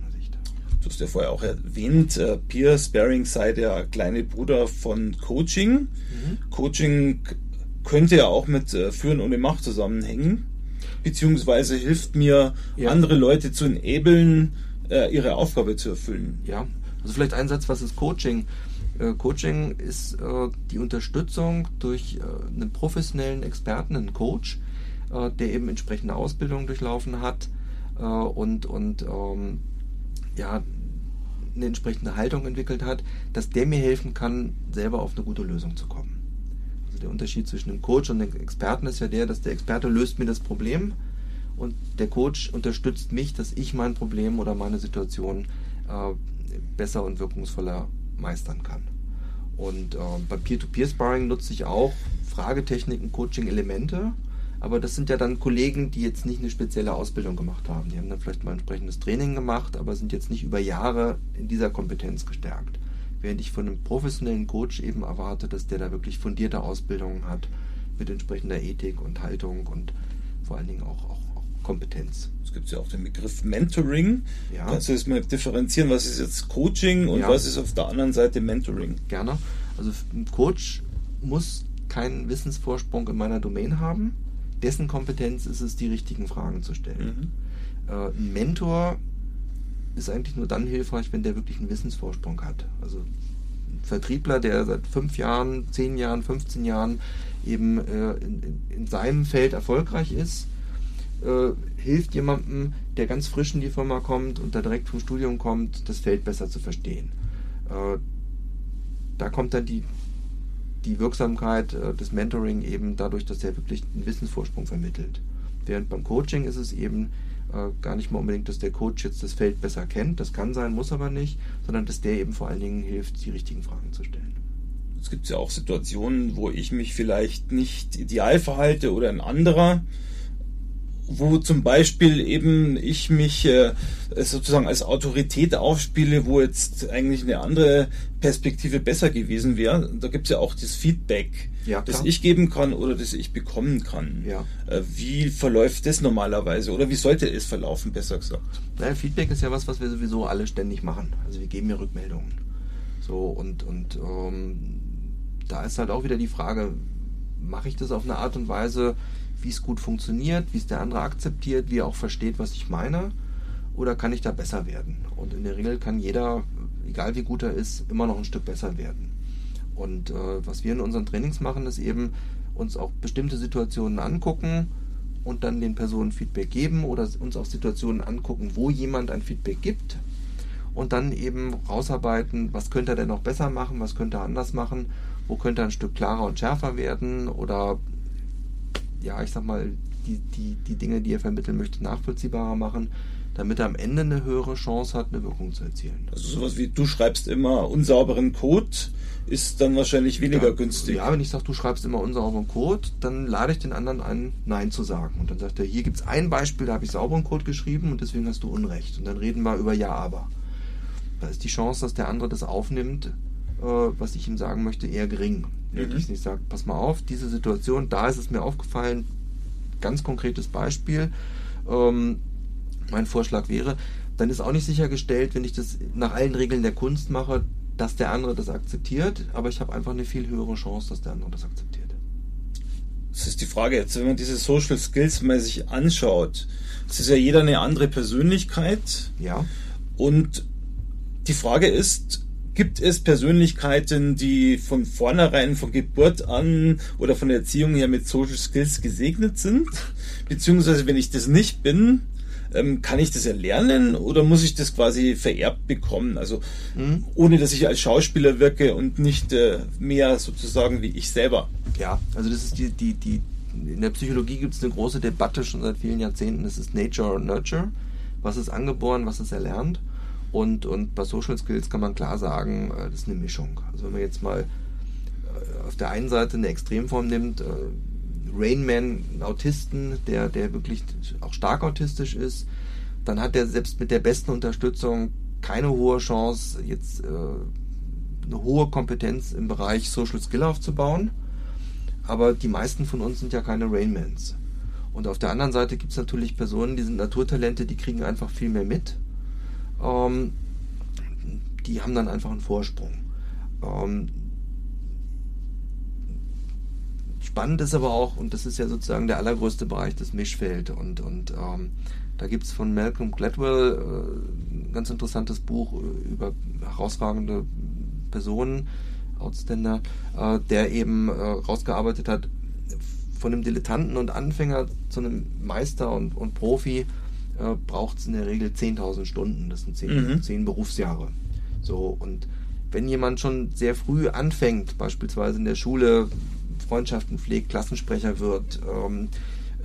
Du hast ja vorher auch erwähnt, äh, Peer Sparing sei der kleine Bruder von Coaching. Mhm. Coaching könnte ja auch mit äh, Führen ohne Macht zusammenhängen, beziehungsweise hilft mir, ja. andere Leute zu enablen, äh, ihre Aufgabe zu erfüllen. Ja, also vielleicht ein Satz, was ist Coaching? Äh, Coaching ist äh, die Unterstützung durch äh, einen professionellen Experten, einen Coach, der eben entsprechende Ausbildung durchlaufen hat und, und ähm, ja, eine entsprechende Haltung entwickelt hat, dass der mir helfen kann, selber auf eine gute Lösung zu kommen. Also der Unterschied zwischen dem Coach und dem Experten ist ja der, dass der Experte löst mir das Problem und der Coach unterstützt mich, dass ich mein Problem oder meine Situation äh, besser und wirkungsvoller meistern kann. Und äh, beim Peer-to-Peer-Sparring nutze ich auch Fragetechniken, Coaching-Elemente. Aber das sind ja dann Kollegen, die jetzt nicht eine spezielle Ausbildung gemacht haben. Die haben dann vielleicht mal entsprechendes Training gemacht, aber sind jetzt nicht über Jahre in dieser Kompetenz gestärkt. Während ich von einem professionellen Coach eben erwarte, dass der da wirklich fundierte Ausbildungen hat mit entsprechender Ethik und Haltung und vor allen Dingen auch, auch Kompetenz. Es gibt ja auch den Begriff Mentoring. Ja. Kannst du jetzt mal differenzieren, was ist jetzt Coaching und ja. was ist auf der anderen Seite Mentoring? Gerne. Also ein Coach muss keinen Wissensvorsprung in meiner Domain haben. Dessen Kompetenz ist es, die richtigen Fragen zu stellen. Mhm. Äh, ein Mentor ist eigentlich nur dann hilfreich, wenn der wirklich einen Wissensvorsprung hat. Also ein Vertriebler, der seit fünf Jahren, zehn Jahren, 15 Jahren eben äh, in, in, seinem Feld erfolgreich ist, äh, hilft jemandem, der ganz frisch in die Firma kommt und da direkt vom Studium kommt, das Feld besser zu verstehen. Äh, da kommt dann die, die Wirksamkeit äh, des Mentoring eben dadurch, dass er wirklich einen Wissensvorsprung vermittelt. Während beim Coaching ist es eben äh, gar nicht mal unbedingt, dass der Coach jetzt das Feld besser kennt, das kann sein, muss aber nicht, sondern dass der eben vor allen Dingen hilft, die richtigen Fragen zu stellen. Es gibt ja auch Situationen, wo ich mich vielleicht nicht ideal verhalte oder ein anderer wo zum Beispiel eben ich mich äh, sozusagen als Autorität aufspiele, wo jetzt eigentlich eine andere Perspektive besser gewesen wäre. Da gibt es ja auch das Feedback, ja, das ich geben kann oder das ich bekommen kann. Ja. Äh, wie verläuft das normalerweise oder wie sollte es verlaufen, besser gesagt? Naja, Feedback ist ja was, was wir sowieso alle ständig machen. Also wir geben ja Rückmeldungen. So und, und ähm, da ist halt auch wieder die Frage, mache ich das auf eine Art und Weise, wie es gut funktioniert, wie es der andere akzeptiert, wie er auch versteht, was ich meine? Oder kann ich da besser werden? Und in der Regel kann jeder, egal wie gut er ist, immer noch ein Stück besser werden. Und äh, was wir in unseren Trainings machen, ist eben uns auch bestimmte Situationen angucken und dann den Personen Feedback geben oder uns auch Situationen angucken, wo jemand ein Feedback gibt und dann eben rausarbeiten, was könnte er denn noch besser machen, was könnte er anders machen, wo könnte er ein Stück klarer und schärfer werden oder ja, ich sag mal, die, die, die Dinge, die er vermitteln möchte, nachvollziehbarer machen, damit er am Ende eine höhere Chance hat, eine Wirkung zu erzielen. Also sowas wie du schreibst immer unsauberen Code ist dann wahrscheinlich weniger ja, günstig. Ja, wenn ich sage, du schreibst immer unsauberen Code, dann lade ich den anderen ein, Nein zu sagen. Und dann sagt er, hier gibt es ein Beispiel, da habe ich sauberen Code geschrieben und deswegen hast du Unrecht. Und dann reden wir über Ja, aber. Da ist die Chance, dass der andere das aufnimmt, was ich ihm sagen möchte, eher gering. Wenn ich nicht sage, pass mal auf, diese Situation, da ist es mir aufgefallen, ganz konkretes Beispiel. Ähm, mein Vorschlag wäre, dann ist auch nicht sichergestellt, wenn ich das nach allen Regeln der Kunst mache, dass der andere das akzeptiert, aber ich habe einfach eine viel höhere Chance, dass der andere das akzeptiert. Das ist die Frage jetzt, wenn man diese Social Skills sich anschaut. Es ist ja jeder eine andere Persönlichkeit. Ja. Und die Frage ist, Gibt es Persönlichkeiten, die von vornherein, von Geburt an oder von der Erziehung her mit Social Skills gesegnet sind? Beziehungsweise, wenn ich das nicht bin, ähm, kann ich das erlernen oder muss ich das quasi vererbt bekommen? Also mhm. ohne dass ich als Schauspieler wirke und nicht äh, mehr sozusagen wie ich selber. Ja, also das ist die, die, die, in der Psychologie gibt es eine große Debatte schon seit vielen Jahrzehnten, das ist Nature und Nurture. Was ist angeboren, was ist erlernt? Und, und bei Social Skills kann man klar sagen, äh, das ist eine Mischung. Also wenn man jetzt mal äh, auf der einen Seite eine Extremform nimmt, äh, Rainman, einen Autisten, der, der wirklich auch stark autistisch ist, dann hat er selbst mit der besten Unterstützung keine hohe Chance, jetzt eine hohe Kompetenz im Bereich Social Skill aufzubauen. Aber die meisten von uns sind ja keine Rainmans. Und auf der anderen Seite gibt es natürlich Personen, die sind Naturtalente, die kriegen einfach viel mehr mit. Ähm, die haben dann einfach einen Vorsprung. Ähm, spannend ist aber auch, und das ist ja sozusagen der allergrößte Bereich, das Mischfeld. Und, und ähm, da gibt es von Malcolm Gladwell äh, ein ganz interessantes Buch äh, über herausragende Personen, Outstander, äh, der eben äh, rausgearbeitet hat, von einem Dilettanten und Anfänger zu einem Meister und, und Profi äh, braucht es in der Regel 10.000 Stunden. Das sind 10, mhm. 10 Berufsjahre. So, und wenn jemand schon sehr früh anfängt, beispielsweise in der Schule Freundschaften pflegt, Klassensprecher wird, ähm,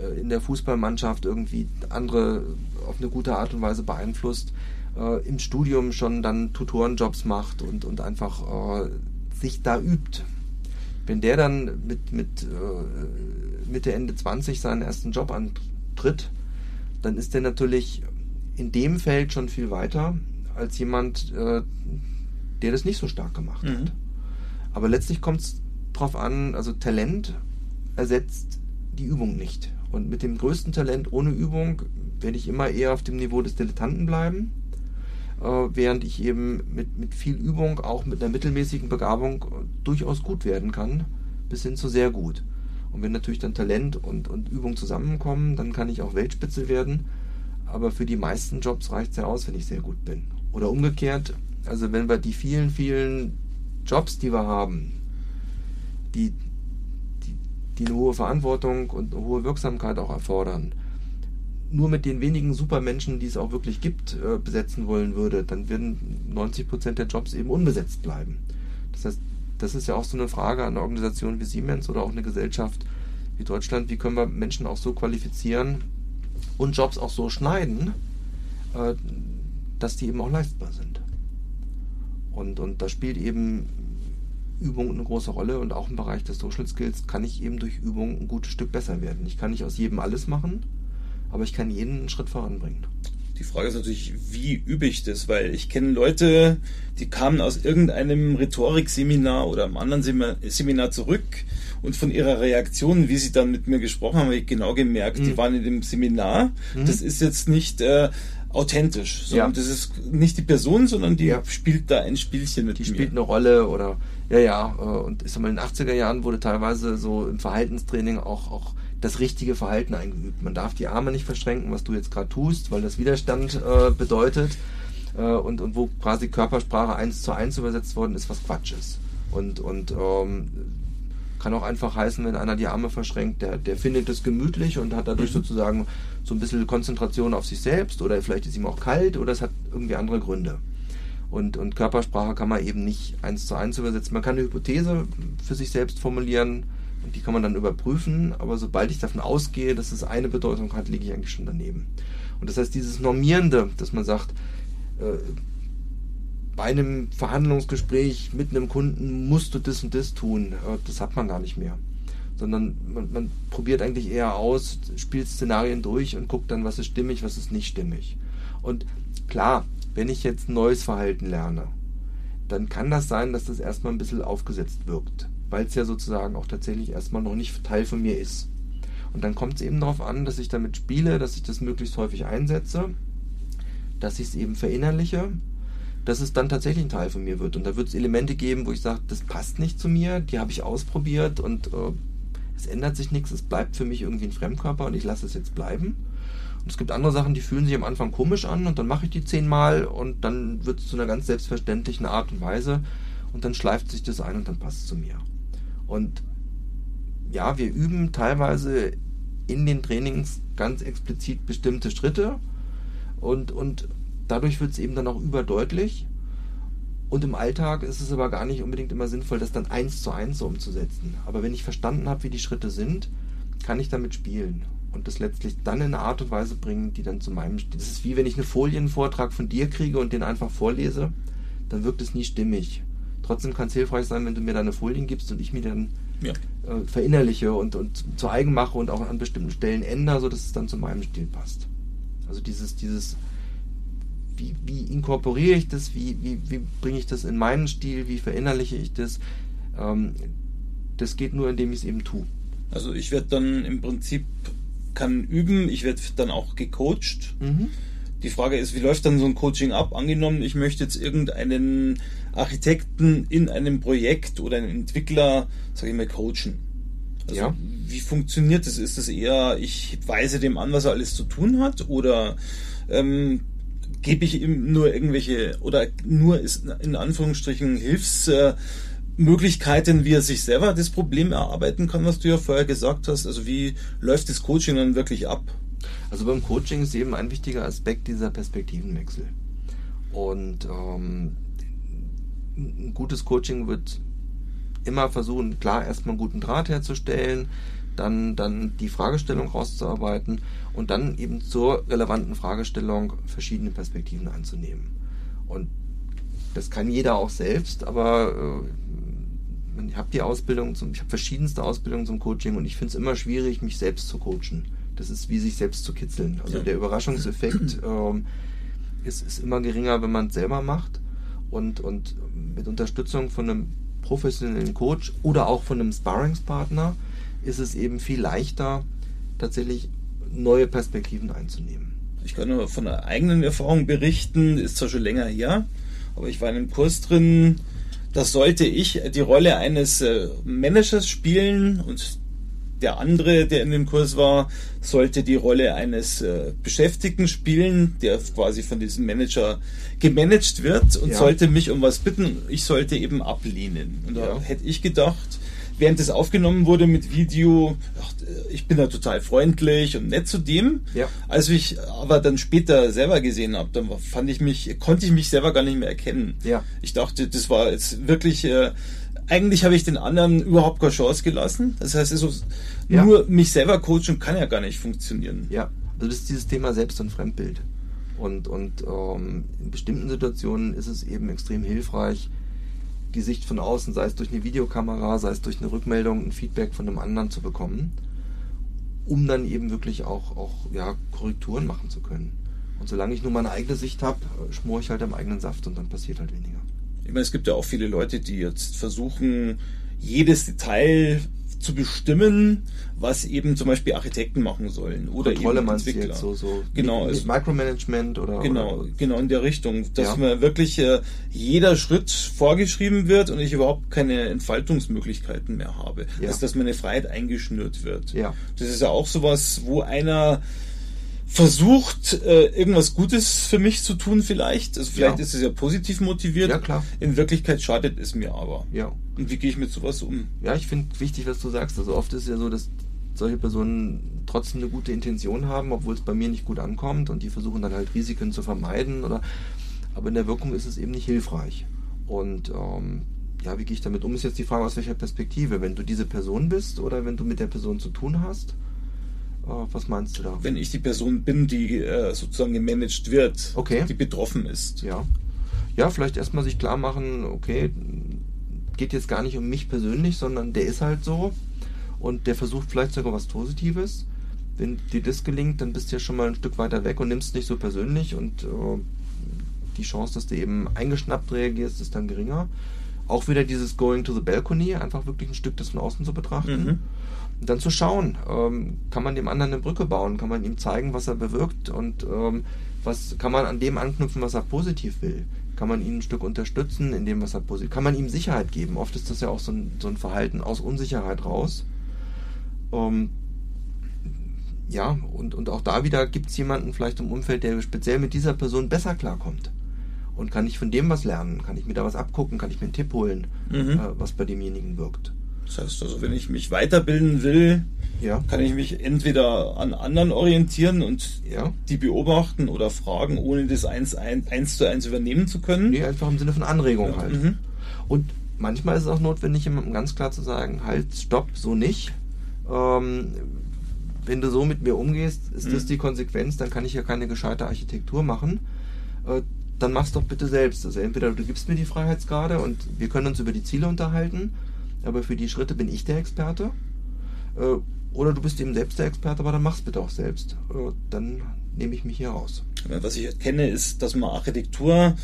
äh, in der Fußballmannschaft irgendwie andere auf eine gute Art und Weise beeinflusst, äh, im Studium schon dann Tutorenjobs macht und, und einfach äh, sich da übt. Wenn der dann mit, mit äh, Mitte, Ende 20 seinen ersten Job antritt, dann ist der natürlich in dem Feld schon viel weiter als jemand, äh, der das nicht so stark gemacht mhm. hat. Aber letztlich kommt es drauf an, also Talent ersetzt die Übung nicht. Und mit dem größten Talent ohne Übung werde ich immer eher auf dem Niveau des Dilettanten bleiben, äh, während ich eben mit, mit viel Übung, auch mit einer mittelmäßigen Begabung, durchaus gut werden kann, bis hin zu sehr gut. Und wenn natürlich dann Talent und, und Übung zusammenkommen, dann kann ich auch Weltspitze werden. Aber für die meisten Jobs reicht es ja aus, wenn ich sehr gut bin. Oder umgekehrt, also wenn wir die vielen, vielen Jobs, die wir haben, die, die, die eine hohe Verantwortung und eine hohe Wirksamkeit auch erfordern, nur mit den wenigen Supermenschen, die es auch wirklich gibt, äh, besetzen wollen würde, dann würden 90 Prozent der Jobs eben unbesetzt bleiben. Das heißt, das ist ja auch so eine Frage an eine Organisation wie Siemens oder auch eine Gesellschaft wie Deutschland. Wie können wir Menschen auch so qualifizieren und Jobs auch so schneiden, äh, dass die eben auch leistbar sind? Und, und da spielt eben Übung eine große Rolle und auch im Bereich des Social Skills kann ich eben durch Übung ein gutes Stück besser werden. Ich kann nicht aus jedem alles machen, aber ich kann jeden einen Schritt voranbringen. Die Frage ist natürlich, wie übe ich das? Weil ich kenne Leute, die kamen aus irgendeinem Rhetorikseminar oder einem anderen Seminar zurück und von ihrer Reaktion, wie sie dann mit mir gesprochen haben, habe ich genau gemerkt, mhm. die waren in dem Seminar. Mhm. Das ist jetzt nicht äh, authentisch, sondern ja. das ist nicht die Person, sondern die ja. spielt da ein Spielchen mit Die mir. spielt eine Rolle oder ja, ja. Äh, und ich sag mal, in den 80er Jahren wurde teilweise so im Verhaltenstraining auch, auch das richtige Verhalten eingeübt. Man darf die Arme nicht verschränken, was du jetzt gerade tust, weil das Widerstand äh, bedeutet. Äh, und, und wo quasi Körpersprache eins zu eins übersetzt worden ist, was Quatsch ist. Und, und ähm, kann auch einfach heißen, wenn einer die Arme verschränkt, der, der findet es gemütlich und hat dadurch mhm. sozusagen so ein bisschen Konzentration auf sich selbst oder vielleicht ist ihm auch kalt oder es hat irgendwie andere Gründe. Und, und Körpersprache kann man eben nicht eins zu eins übersetzen. Man kann eine Hypothese für sich selbst formulieren, und die kann man dann überprüfen, aber sobald ich davon ausgehe, dass es eine Bedeutung hat, liege ich eigentlich schon daneben. Und das heißt, dieses Normierende, dass man sagt, äh, bei einem Verhandlungsgespräch mit einem Kunden musst du das und das tun, äh, das hat man gar nicht mehr. Sondern man, man probiert eigentlich eher aus, spielt Szenarien durch und guckt dann, was ist stimmig, was ist nicht stimmig. Und klar, wenn ich jetzt ein neues Verhalten lerne, dann kann das sein, dass das erstmal ein bisschen aufgesetzt wirkt weil es ja sozusagen auch tatsächlich erstmal noch nicht Teil von mir ist. Und dann kommt es eben darauf an, dass ich damit spiele, dass ich das möglichst häufig einsetze, dass ich es eben verinnerliche, dass es dann tatsächlich ein Teil von mir wird. Und da wird es Elemente geben, wo ich sage, das passt nicht zu mir, die habe ich ausprobiert und äh, es ändert sich nichts, es bleibt für mich irgendwie ein Fremdkörper und ich lasse es jetzt bleiben. Und es gibt andere Sachen, die fühlen sich am Anfang komisch an und dann mache ich die zehnmal und dann wird es zu einer ganz selbstverständlichen Art und Weise und dann schleift sich das ein und dann passt es zu mir. Und ja, wir üben teilweise in den Trainings ganz explizit bestimmte Schritte und, und dadurch wird es eben dann auch überdeutlich. Und im Alltag ist es aber gar nicht unbedingt immer sinnvoll, das dann eins zu eins so umzusetzen. Aber wenn ich verstanden habe, wie die Schritte sind, kann ich damit spielen und das letztlich dann in eine Art und Weise bringen, die dann zu meinem. Das ist wie wenn ich einen Folienvortrag von dir kriege und den einfach vorlese, dann wirkt es nie stimmig. Trotzdem kann es hilfreich sein, wenn du mir deine Folien gibst und ich mir dann ja. äh, verinnerliche und, und zu eigen mache und auch an bestimmten Stellen ändere, sodass es dann zu meinem Stil passt. Also dieses, dieses, wie, wie inkorporiere ich das, wie, wie, wie bringe ich das in meinen Stil, wie verinnerliche ich das, ähm, das geht nur, indem ich es eben tue. Also ich werde dann im Prinzip kann üben, ich werde dann auch gecoacht. Mhm. Die Frage ist, wie läuft dann so ein Coaching ab? Angenommen, ich möchte jetzt irgendeinen Architekten in einem Projekt oder einen Entwickler, sage ich mal, coachen. Also ja. wie funktioniert das? Ist das eher, ich weise dem an, was er alles zu tun hat? Oder ähm, gebe ich ihm nur irgendwelche oder nur ist in Anführungsstrichen Hilfs... Äh, Möglichkeiten, wie er sich selber das Problem erarbeiten kann, was du ja vorher gesagt hast. Also wie läuft das Coaching dann wirklich ab? Also beim Coaching ist eben ein wichtiger Aspekt dieser Perspektivenwechsel. Und ähm, ein gutes Coaching wird immer versuchen, klar erstmal einen guten Draht herzustellen, dann, dann die Fragestellung rauszuarbeiten und dann eben zur relevanten Fragestellung verschiedene Perspektiven anzunehmen. Und das kann jeder auch selbst, aber äh, ich habe die Ausbildung, zum, ich habe verschiedenste Ausbildungen zum Coaching und ich finde es immer schwierig, mich selbst zu coachen. Das ist wie sich selbst zu kitzeln. Also ja. der Überraschungseffekt ähm, ist, ist immer geringer, wenn man es selber macht und, und mit Unterstützung von einem professionellen Coach oder auch von einem Sparringspartner ist es eben viel leichter, tatsächlich neue Perspektiven einzunehmen. Ich kann nur von einer eigenen Erfahrung berichten, ist zwar schon länger her, aber ich war in einem Kurs drin, das sollte ich die Rolle eines äh, Managers spielen und der andere, der in dem Kurs war, sollte die Rolle eines äh, Beschäftigten spielen, der quasi von diesem Manager gemanagt wird und ja. sollte mich um was bitten. Ich sollte eben ablehnen. Und da ja. hätte ich gedacht, während es aufgenommen wurde mit Video, ach, ich bin da total freundlich und nett zu dem. Ja. Als ich aber dann später selber gesehen habe, dann fand ich mich, konnte ich mich selber gar nicht mehr erkennen. Ja. Ich dachte, das war jetzt wirklich, äh, eigentlich habe ich den anderen überhaupt keine Chance gelassen. Das heißt, also, ja. nur mich selber coachen kann ja gar nicht funktionieren. Ja, also das ist dieses Thema Selbst- und Fremdbild. Und, und ähm, in bestimmten Situationen ist es eben extrem hilfreich, die Sicht von außen, sei es durch eine Videokamera, sei es durch eine Rückmeldung, ein Feedback von einem anderen zu bekommen, um dann eben wirklich auch, auch ja, Korrekturen machen zu können. Und solange ich nur meine eigene Sicht habe, schmore ich halt am eigenen Saft und dann passiert halt weniger. Ich meine, es gibt ja auch viele Leute, die jetzt versuchen, jedes Detail zu bestimmen, was eben zum Beispiel Architekten machen sollen oder Kontrolle eben Entwickler. Jetzt so, so genau, mit, mit Micromanagement oder genau, oder? genau in der Richtung, dass ja. mir wirklich äh, jeder Schritt vorgeschrieben wird und ich überhaupt keine Entfaltungsmöglichkeiten mehr habe, ja. dass, dass meine Freiheit eingeschnürt wird. Ja. Das ist ja auch sowas, wo einer versucht, äh, irgendwas Gutes für mich zu tun vielleicht. Also vielleicht ja. ist es ja positiv motiviert. Ja, klar. In Wirklichkeit schadet es mir aber. Ja. Und wie gehe ich mit sowas um? Ja, ich finde wichtig, was du sagst. Also oft ist es ja so, dass solche Personen trotzdem eine gute Intention haben, obwohl es bei mir nicht gut ankommt und die versuchen dann halt Risiken zu vermeiden oder aber in der Wirkung ist es eben nicht hilfreich. Und ähm, ja, wie gehe ich damit um, ist jetzt die Frage, aus welcher Perspektive. Wenn du diese Person bist oder wenn du mit der Person zu tun hast, was meinst du da? Wenn ich die Person bin, die äh, sozusagen gemanagt wird, okay. die betroffen ist. Ja. Ja, vielleicht erstmal sich klar machen, okay, geht jetzt gar nicht um mich persönlich, sondern der ist halt so und der versucht vielleicht sogar was Positives. Wenn dir das gelingt, dann bist du ja schon mal ein Stück weiter weg und nimmst es nicht so persönlich und äh, die Chance, dass du eben eingeschnappt reagierst, ist dann geringer. Auch wieder dieses Going to the Balcony, einfach wirklich ein Stück das von außen zu betrachten. Mhm dann zu schauen, ähm, kann man dem anderen eine Brücke bauen, kann man ihm zeigen, was er bewirkt und ähm, was kann man an dem anknüpfen, was er positiv will. Kann man ihn ein Stück unterstützen in dem, was er positiv Kann man ihm Sicherheit geben. Oft ist das ja auch so ein, so ein Verhalten aus Unsicherheit raus. Ähm, ja, und, und auch da wieder gibt es jemanden vielleicht im Umfeld, der speziell mit dieser Person besser klarkommt. Und kann ich von dem was lernen? Kann ich mir da was abgucken? Kann ich mir einen Tipp holen, mhm. äh, was bei demjenigen wirkt? Das heißt also, wenn ich mich weiterbilden will, ja. kann ich mich entweder an anderen orientieren und ja. die beobachten oder fragen, ohne das eins, eins, eins zu eins übernehmen zu können. Nee, einfach im Sinne von Anregung ja. halt. Mhm. Und manchmal ist es auch notwendig, jemandem ganz klar zu sagen, halt, stopp, so nicht. Ähm, wenn du so mit mir umgehst, ist mhm. das die Konsequenz, dann kann ich ja keine gescheite Architektur machen. Äh, dann mach's doch bitte selbst. Also entweder du gibst mir die Freiheitsgrade und wir können uns über die Ziele unterhalten aber für die Schritte bin ich der Experte. Äh, oder du bist eben selbst der Experte, aber dann mach's bitte auch selbst. Äh, dann nehme ich mich hier raus. Was ich kenne, ist, dass man Architektur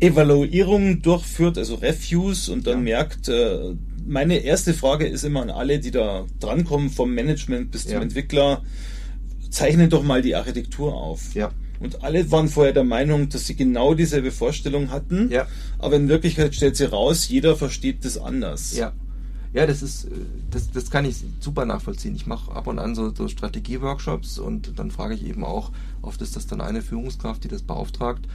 Evaluierung durchführt, also Reviews und dann ja. merkt, äh, meine erste Frage ist immer an alle, die da drankommen, vom Management bis zum ja. Entwickler, zeichnen doch mal die Architektur auf. Ja. Und alle waren vorher der Meinung, dass sie genau dieselbe Vorstellung hatten. Ja. Aber in Wirklichkeit stellt sie raus, jeder versteht das anders. Ja. Ja, das ist, das, das kann ich super nachvollziehen. Ich mache ab und an so, so Strategie-Workshops und dann frage ich eben auch, oft ist das dann eine Führungskraft, die das beauftragt,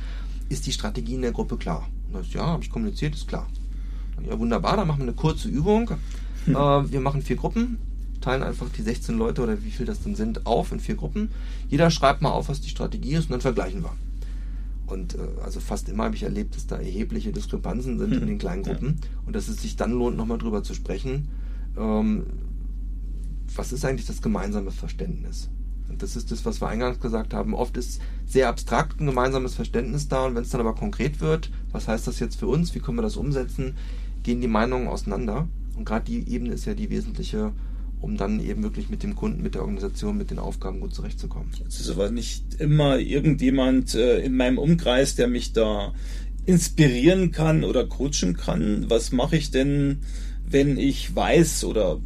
ist die Strategie in der Gruppe klar? Und das, ja, habe ich kommuniziert, ist klar. Ja, wunderbar, dann machen wir eine kurze Übung. Hm. Äh, wir machen vier Gruppen, teilen einfach die 16 Leute oder wie viel das dann sind auf in vier Gruppen. Jeder schreibt mal auf, was die Strategie ist und dann vergleichen wir. Und äh, also fast immer habe ich erlebt, dass da erhebliche Diskrepanzen sind hm. in den kleinen Gruppen ja. und dass es sich dann lohnt, nochmal drüber zu sprechen. Ähm, was ist eigentlich das gemeinsame Verständnis? Und das ist das, was wir eingangs gesagt haben. Oft ist sehr abstrakt ein gemeinsames Verständnis da und wenn es dann aber konkret wird, was heißt das jetzt für uns, wie können wir das umsetzen, gehen die Meinungen auseinander. Und gerade die Ebene ist ja die wesentliche, um dann eben wirklich mit dem Kunden, mit der Organisation, mit den Aufgaben gut zurechtzukommen. Es ist aber nicht immer irgendjemand äh, in meinem Umkreis, der mich da inspirieren kann oder coachen kann. Was mache ich denn, wenn ich weiß oder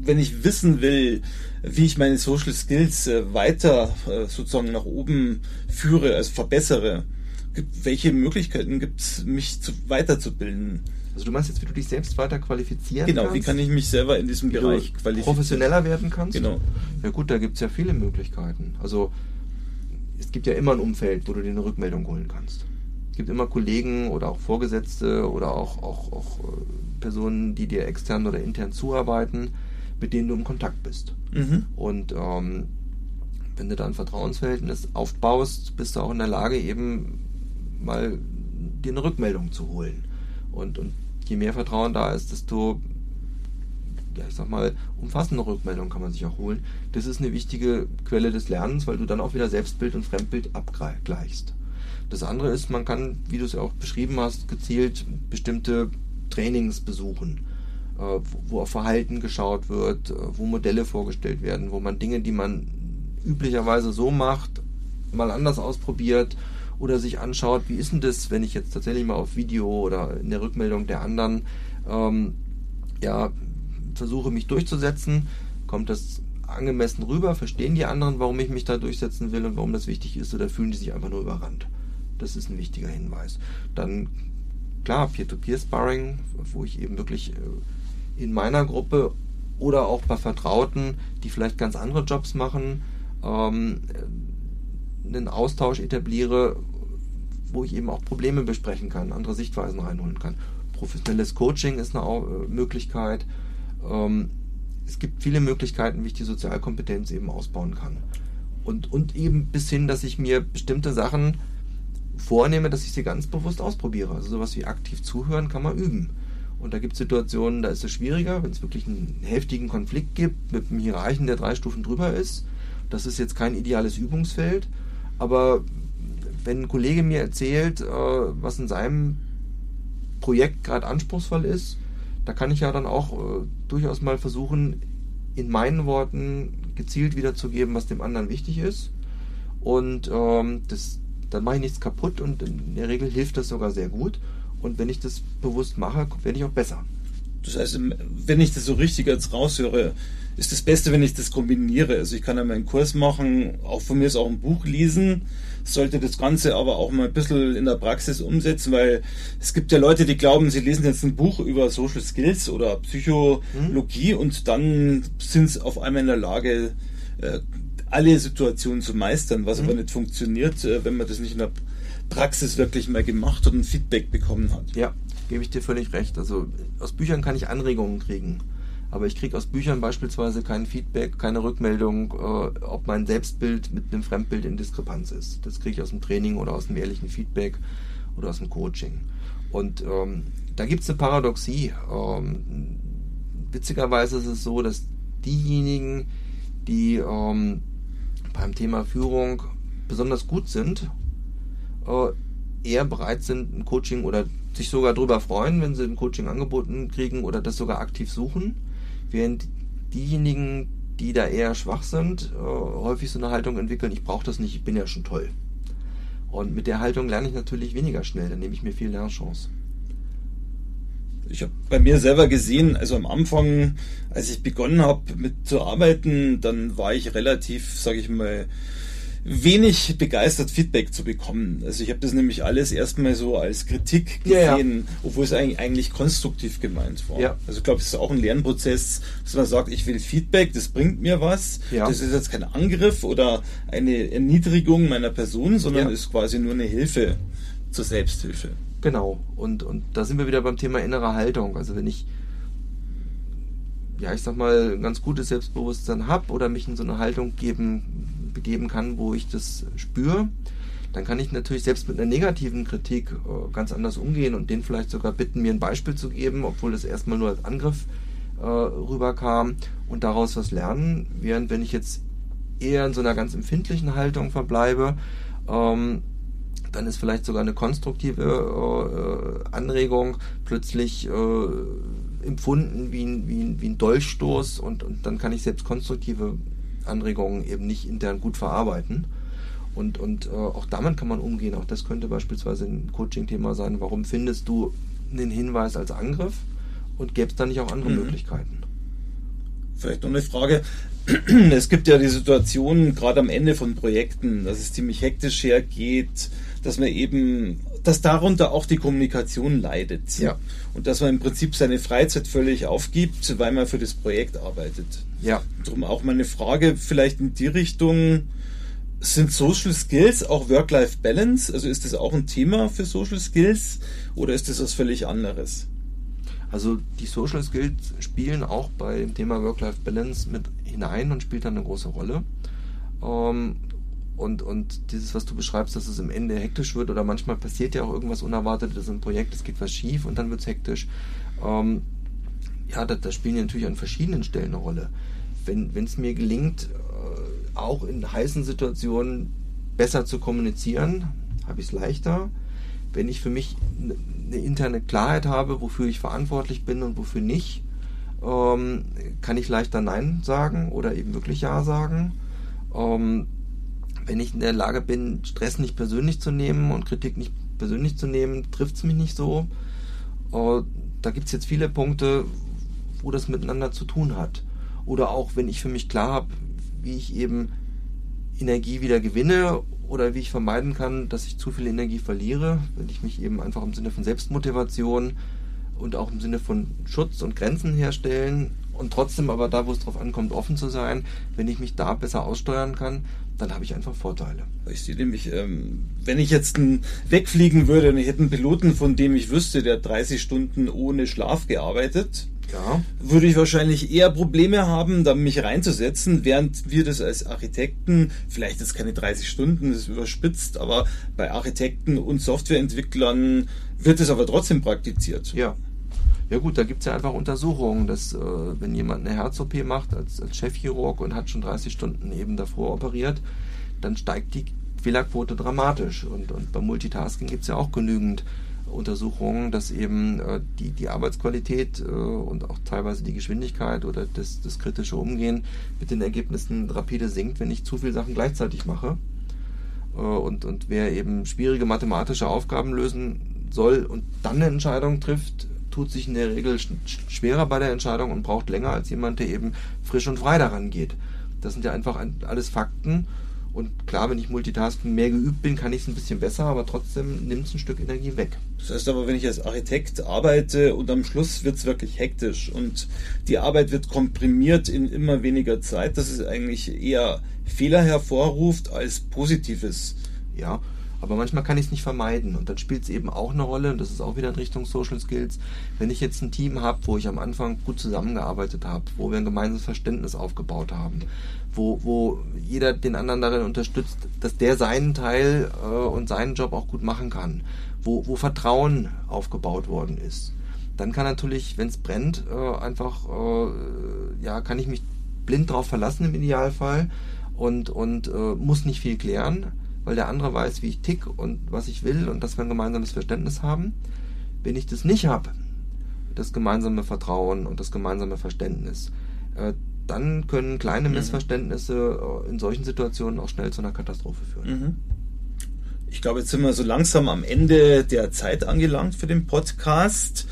wenn ich wissen will, wie ich meine Social Skills äh, weiter äh, sozusagen nach oben führe, also verbessere? Welche Möglichkeiten gibt es, mich zu, weiterzubilden? Also du meinst jetzt, wie du dich selbst weiter qualifizieren genau, kannst? Genau, wie kann ich mich selber in diesem Bereich qualifizieren? Professioneller werden kannst? Genau. Ja gut, da gibt es ja viele Möglichkeiten. Also es gibt ja immer ein Umfeld, wo du dir eine Rückmeldung holen kannst. Es gibt immer Kollegen oder auch Vorgesetzte oder auch, auch, auch äh, Personen, die dir extern oder intern zuarbeiten, mit denen du im Kontakt bist. Mhm. Und ähm, wenn du da ein Vertrauensverhältnis aufbaust, bist du auch in der Lage, eben mal dir eine Rückmeldung zu holen. Und, und je mehr Vertrauen da ist, desto, ja, ich sag mal, umfassende Rückmeldungen kann man sich auch holen. Das ist eine wichtige Quelle des Lernens, weil du dann auch wieder Selbstbild und Fremdbild abgleichst. Das andere ist, man kann, wie du es ja auch beschrieben hast, gezielt bestimmte Trainings besuchen, äh, wo auf Verhalten geschaut wird, äh, wo Modelle vorgestellt werden, wo man Dinge, die man üblicherweise so macht, mal anders ausprobiert oder sich anschaut, wie ist denn das, wenn ich jetzt tatsächlich mal auf Video oder in der Rückmeldung der anderen ähm, ja, versuche mich durchzusetzen, kommt das angemessen rüber, verstehen die anderen, warum ich mich da durchsetzen will und warum das wichtig ist oder fühlen die sich einfach nur überrannt. Das ist ein wichtiger Hinweis. Dann klar, Peer-to-Peer-Sparring, wo ich eben wirklich äh, in meiner Gruppe oder auch bei Vertrauten, die vielleicht ganz andere Jobs machen, ähm, einen Austausch etabliere, wo ich eben auch Probleme besprechen kann, andere Sichtweisen reinholen kann. Professionelles Coaching ist eine äh, Möglichkeit. Ähm, es gibt viele Möglichkeiten, wie ich die Sozialkompetenz eben ausbauen kann. Und, und eben bis hin, dass ich mir bestimmte Sachen vornehme, dass ich sie ganz bewusst ausprobiere. Also sowas wie aktiv zuhören kann man üben. Und da gibt es Situationen, da ist es schwieriger, wenn es wirklich einen heftigen Konflikt gibt mit einem Hierarchen, der drei Stufen drüber ist. Das ist jetzt kein ideales Übungsfeld. Aber wenn ein Kollege mir erzählt, äh, was in seinem Projekt gerade anspruchsvoll ist, da kann ich ja dann auch äh, durchaus mal versuchen, in meinen Worten gezielt wiederzugeben, was dem anderen wichtig ist. Und ähm, das, dann mache ich nichts kaputt und in der Regel hilft das sogar sehr gut. Und wenn ich das bewusst mache, werde ich auch besser. Das heißt, wenn ich das so richtig jetzt raushöre, ist das Beste, wenn ich das kombiniere. Also ich kann ja meinen Kurs machen, auch von mir ist auch ein Buch lesen, sollte das Ganze aber auch mal ein bisschen in der Praxis umsetzen, weil es gibt ja Leute, die glauben, sie lesen jetzt ein Buch über Social Skills oder Psychologie mhm. und dann sind sie auf einmal in der Lage, äh, alle Situationen zu meistern, was mhm. aber nicht funktioniert, äh, wenn man das nicht in der Praxis wirklich mal gemacht hat und Feedback bekommen hat. Ja, gebe ich dir völlig recht. Also aus Büchern kann ich Anregungen kriegen. Aber ich kriege aus Büchern beispielsweise kein Feedback, keine Rückmeldung, äh, ob mein Selbstbild mit einem Fremdbild in Diskrepanz ist. Das kriege ich aus dem Training oder aus dem ehrlichen Feedback oder aus dem Coaching. Und ähm, da gibt es eine Paradoxie. Ähm, witzigerweise ist es so, dass diejenigen, die ähm, beim Thema Führung besonders gut sind, äh, eher bereit sind, ein Coaching oder sich sogar darüber freuen, wenn sie ein Coaching angeboten kriegen oder das sogar aktiv suchen, während diejenigen, die da eher schwach sind, äh, häufig so eine Haltung entwickeln, ich brauche das nicht, ich bin ja schon toll. Und mit der Haltung lerne ich natürlich weniger schnell, dann nehme ich mir viel Lernchance. Ich habe bei mir selber gesehen, also am Anfang, als ich begonnen habe mit zu arbeiten, dann war ich relativ, sage ich mal, wenig begeistert, Feedback zu bekommen. Also ich habe das nämlich alles erstmal so als Kritik gesehen, ja, ja. obwohl es eigentlich, eigentlich konstruktiv gemeint war. Ja. Also ich glaube, es ist auch ein Lernprozess, dass man sagt, ich will Feedback, das bringt mir was. Das ist jetzt kein Angriff oder eine Erniedrigung meiner Person, sondern ist quasi nur eine Hilfe zur Selbsthilfe. Genau. Und, und da sind wir wieder beim Thema innere Haltung. Also wenn ich ja, ich sag mal, ein ganz gutes Selbstbewusstsein habe oder mich in so eine Haltung geben begeben kann, wo ich das spüre, dann kann ich natürlich selbst mit einer negativen Kritik äh, ganz anders umgehen und den vielleicht sogar bitten, mir ein Beispiel zu geben, obwohl das erstmal nur als Angriff äh, rüberkam und daraus was lernen. Während wenn ich jetzt eher in so einer ganz empfindlichen Haltung verbleibe, ähm, dann ist vielleicht sogar eine konstruktive äh, Anregung plötzlich äh, empfunden wie ein, wie, ein, wie ein Dolchstoß und, und dann kann ich selbst konstruktive Anregungen eben nicht intern gut verarbeiten. Und, und äh, auch damit kann man umgehen. Auch das könnte beispielsweise ein Coaching-Thema sein. Warum findest du einen Hinweis als Angriff und gäbe es da nicht auch andere mhm. Möglichkeiten? Vielleicht noch eine Frage. Es gibt ja die Situation, gerade am Ende von Projekten, dass es ziemlich hektisch hergeht, dass man eben, dass darunter auch die Kommunikation leidet. Ja. Und dass man im Prinzip seine Freizeit völlig aufgibt, weil man für das Projekt arbeitet. Ja. Darum auch meine Frage vielleicht in die Richtung, sind Social Skills auch Work-Life-Balance? Also ist das auch ein Thema für Social Skills oder ist das was völlig anderes? Also die Social Skills spielen auch beim Thema Work-Life-Balance mit hinein und spielt dann eine große Rolle. Ähm, und, und dieses, was du beschreibst, dass es am Ende hektisch wird oder manchmal passiert ja auch irgendwas Unerwartetes im Projekt, es geht was schief und dann wird es hektisch. Ähm, ja, da, da spielen natürlich an verschiedenen Stellen eine Rolle. Wenn es mir gelingt, äh, auch in heißen Situationen besser zu kommunizieren, habe ich es leichter. Wenn ich für mich eine interne Klarheit habe, wofür ich verantwortlich bin und wofür nicht, ähm, kann ich leichter Nein sagen oder eben wirklich Ja sagen. Ähm, wenn ich in der Lage bin, Stress nicht persönlich zu nehmen und Kritik nicht persönlich zu nehmen, trifft es mich nicht so. Äh, da gibt es jetzt viele Punkte, wo das miteinander zu tun hat. Oder auch, wenn ich für mich klar habe, wie ich eben Energie wieder gewinne oder wie ich vermeiden kann, dass ich zu viel Energie verliere, wenn ich mich eben einfach im Sinne von Selbstmotivation und auch im Sinne von Schutz und Grenzen herstellen und trotzdem aber da, wo es drauf ankommt, offen zu sein, wenn ich mich da besser aussteuern kann, dann habe ich einfach Vorteile. Ich sehe nämlich, ähm, wenn ich jetzt wegfliegen würde und ich hätte einen Piloten, von dem ich wüsste, der 30 Stunden ohne Schlaf gearbeitet, ja. würde ich wahrscheinlich eher Probleme haben, da mich reinzusetzen, während wir das als Architekten, vielleicht jetzt keine 30 Stunden, das ist überspitzt, aber bei Architekten und Softwareentwicklern wird es aber trotzdem praktiziert. Ja. Ja gut, da gibt es ja einfach Untersuchungen, dass äh, wenn jemand eine Herz-OP macht als, als Chefchirurg und hat schon 30 Stunden eben davor operiert, dann steigt die Fehlerquote dramatisch. Und, und beim Multitasking gibt es ja auch genügend Untersuchungen, dass eben äh, die, die Arbeitsqualität äh, und auch teilweise die Geschwindigkeit oder das, das kritische Umgehen mit den Ergebnissen rapide sinkt, wenn ich zu viele Sachen gleichzeitig mache. Äh, und, und wer eben schwierige mathematische Aufgaben lösen soll und dann eine Entscheidung trifft, tut sich in der Regel schwerer bei der Entscheidung und braucht länger als jemand, der eben frisch und frei daran geht. Das sind ja einfach alles Fakten. Und klar, wenn ich Multitasking mehr geübt bin, kann ich es ein bisschen besser, aber trotzdem nimmt es ein Stück Energie weg. Das heißt aber, wenn ich als Architekt arbeite und am Schluss wird es wirklich hektisch und die Arbeit wird komprimiert in immer weniger Zeit, dass es eigentlich eher Fehler hervorruft als Positives. Ja, aber manchmal kann ich es nicht vermeiden. Und dann spielt es eben auch eine Rolle. Und das ist auch wieder in Richtung Social Skills. Wenn ich jetzt ein Team habe, wo ich am Anfang gut zusammengearbeitet habe, wo wir ein gemeinsames Verständnis aufgebaut haben, wo, wo jeder den anderen darin unterstützt, dass der seinen Teil äh, und seinen Job auch gut machen kann, wo, wo Vertrauen aufgebaut worden ist, dann kann natürlich, wenn es brennt, äh, einfach, äh, ja, kann ich mich blind drauf verlassen im Idealfall und, und äh, muss nicht viel klären weil der andere weiß, wie ich tick und was ich will und dass wir ein gemeinsames Verständnis haben. Wenn ich das nicht habe, das gemeinsame Vertrauen und das gemeinsame Verständnis, äh, dann können kleine Missverständnisse äh, in solchen Situationen auch schnell zu einer Katastrophe führen. Mhm. Ich glaube, jetzt sind wir so langsam am Ende der Zeit angelangt für den Podcast.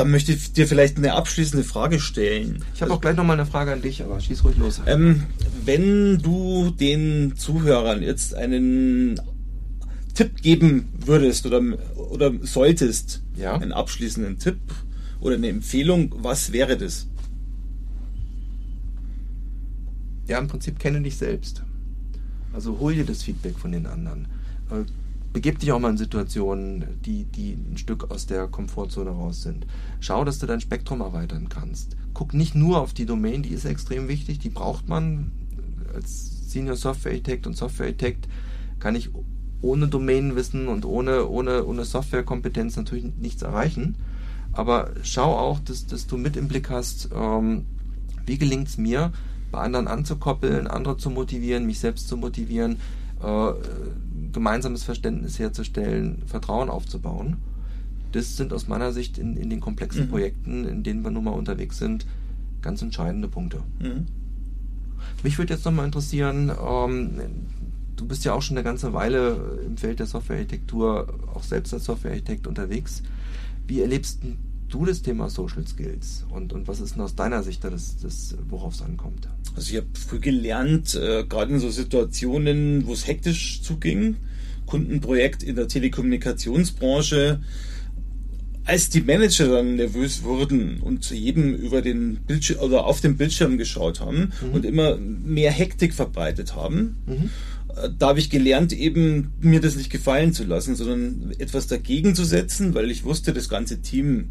Da möchte ich dir vielleicht eine abschließende Frage stellen. Ich habe auch gleich nochmal eine Frage an dich, aber schieß ruhig los. Ähm, wenn du den Zuhörern jetzt einen Tipp geben würdest oder, oder solltest, Ja. einen abschließenden Tipp oder eine Empfehlung, was wäre das? Ja, im Prinzip kenne dich selbst. Also hol dir das Feedback von den anderen. Begib dich auch mal in Situationen, die, die ein Stück aus der Komfortzone raus sind. Schau, dass du dein Spektrum erweitern kannst. Guck nicht nur auf die Domain, die ist extrem wichtig, die braucht man. Als Senior Software Architect und Software Architect kann ich ohne Domänenwissen und ohne, ohne, ohne Softwarekompetenz natürlich nichts erreichen. Aber schau auch, dass, dass du mit im Blick hast, ähm, wie gelingt es mir, bei anderen anzukoppeln, andere zu motivieren, mich selbst zu motivieren, äh, gemeinsames Verständnis herzustellen, Vertrauen aufzubauen. Das sind aus meiner Sicht in, in den komplexen Mhm. Projekten, in denen wir nun mal unterwegs sind, ganz entscheidende Punkte. Mhm. Mich würde jetzt nochmal interessieren, ähm, du bist ja auch schon eine ganze Weile im Feld der Softwarearchitektur, auch selbst als Softwarearchitekt unterwegs. Wie erlebst du das Thema Social Skills und, und was ist denn aus deiner Sicht da das, das worauf es ankommt? Also ich habe früh gelernt, äh, gerade in so Situationen, wo es hektisch zuging, Kundenprojekt in der Telekommunikationsbranche, als die Manager dann nervös wurden und zu jedem über den Bildschirm oder auf dem Bildschirm geschaut haben und immer mehr Hektik verbreitet haben, äh, da habe ich gelernt, eben mir das nicht gefallen zu lassen, sondern etwas dagegen zu setzen, weil ich wusste, das ganze Team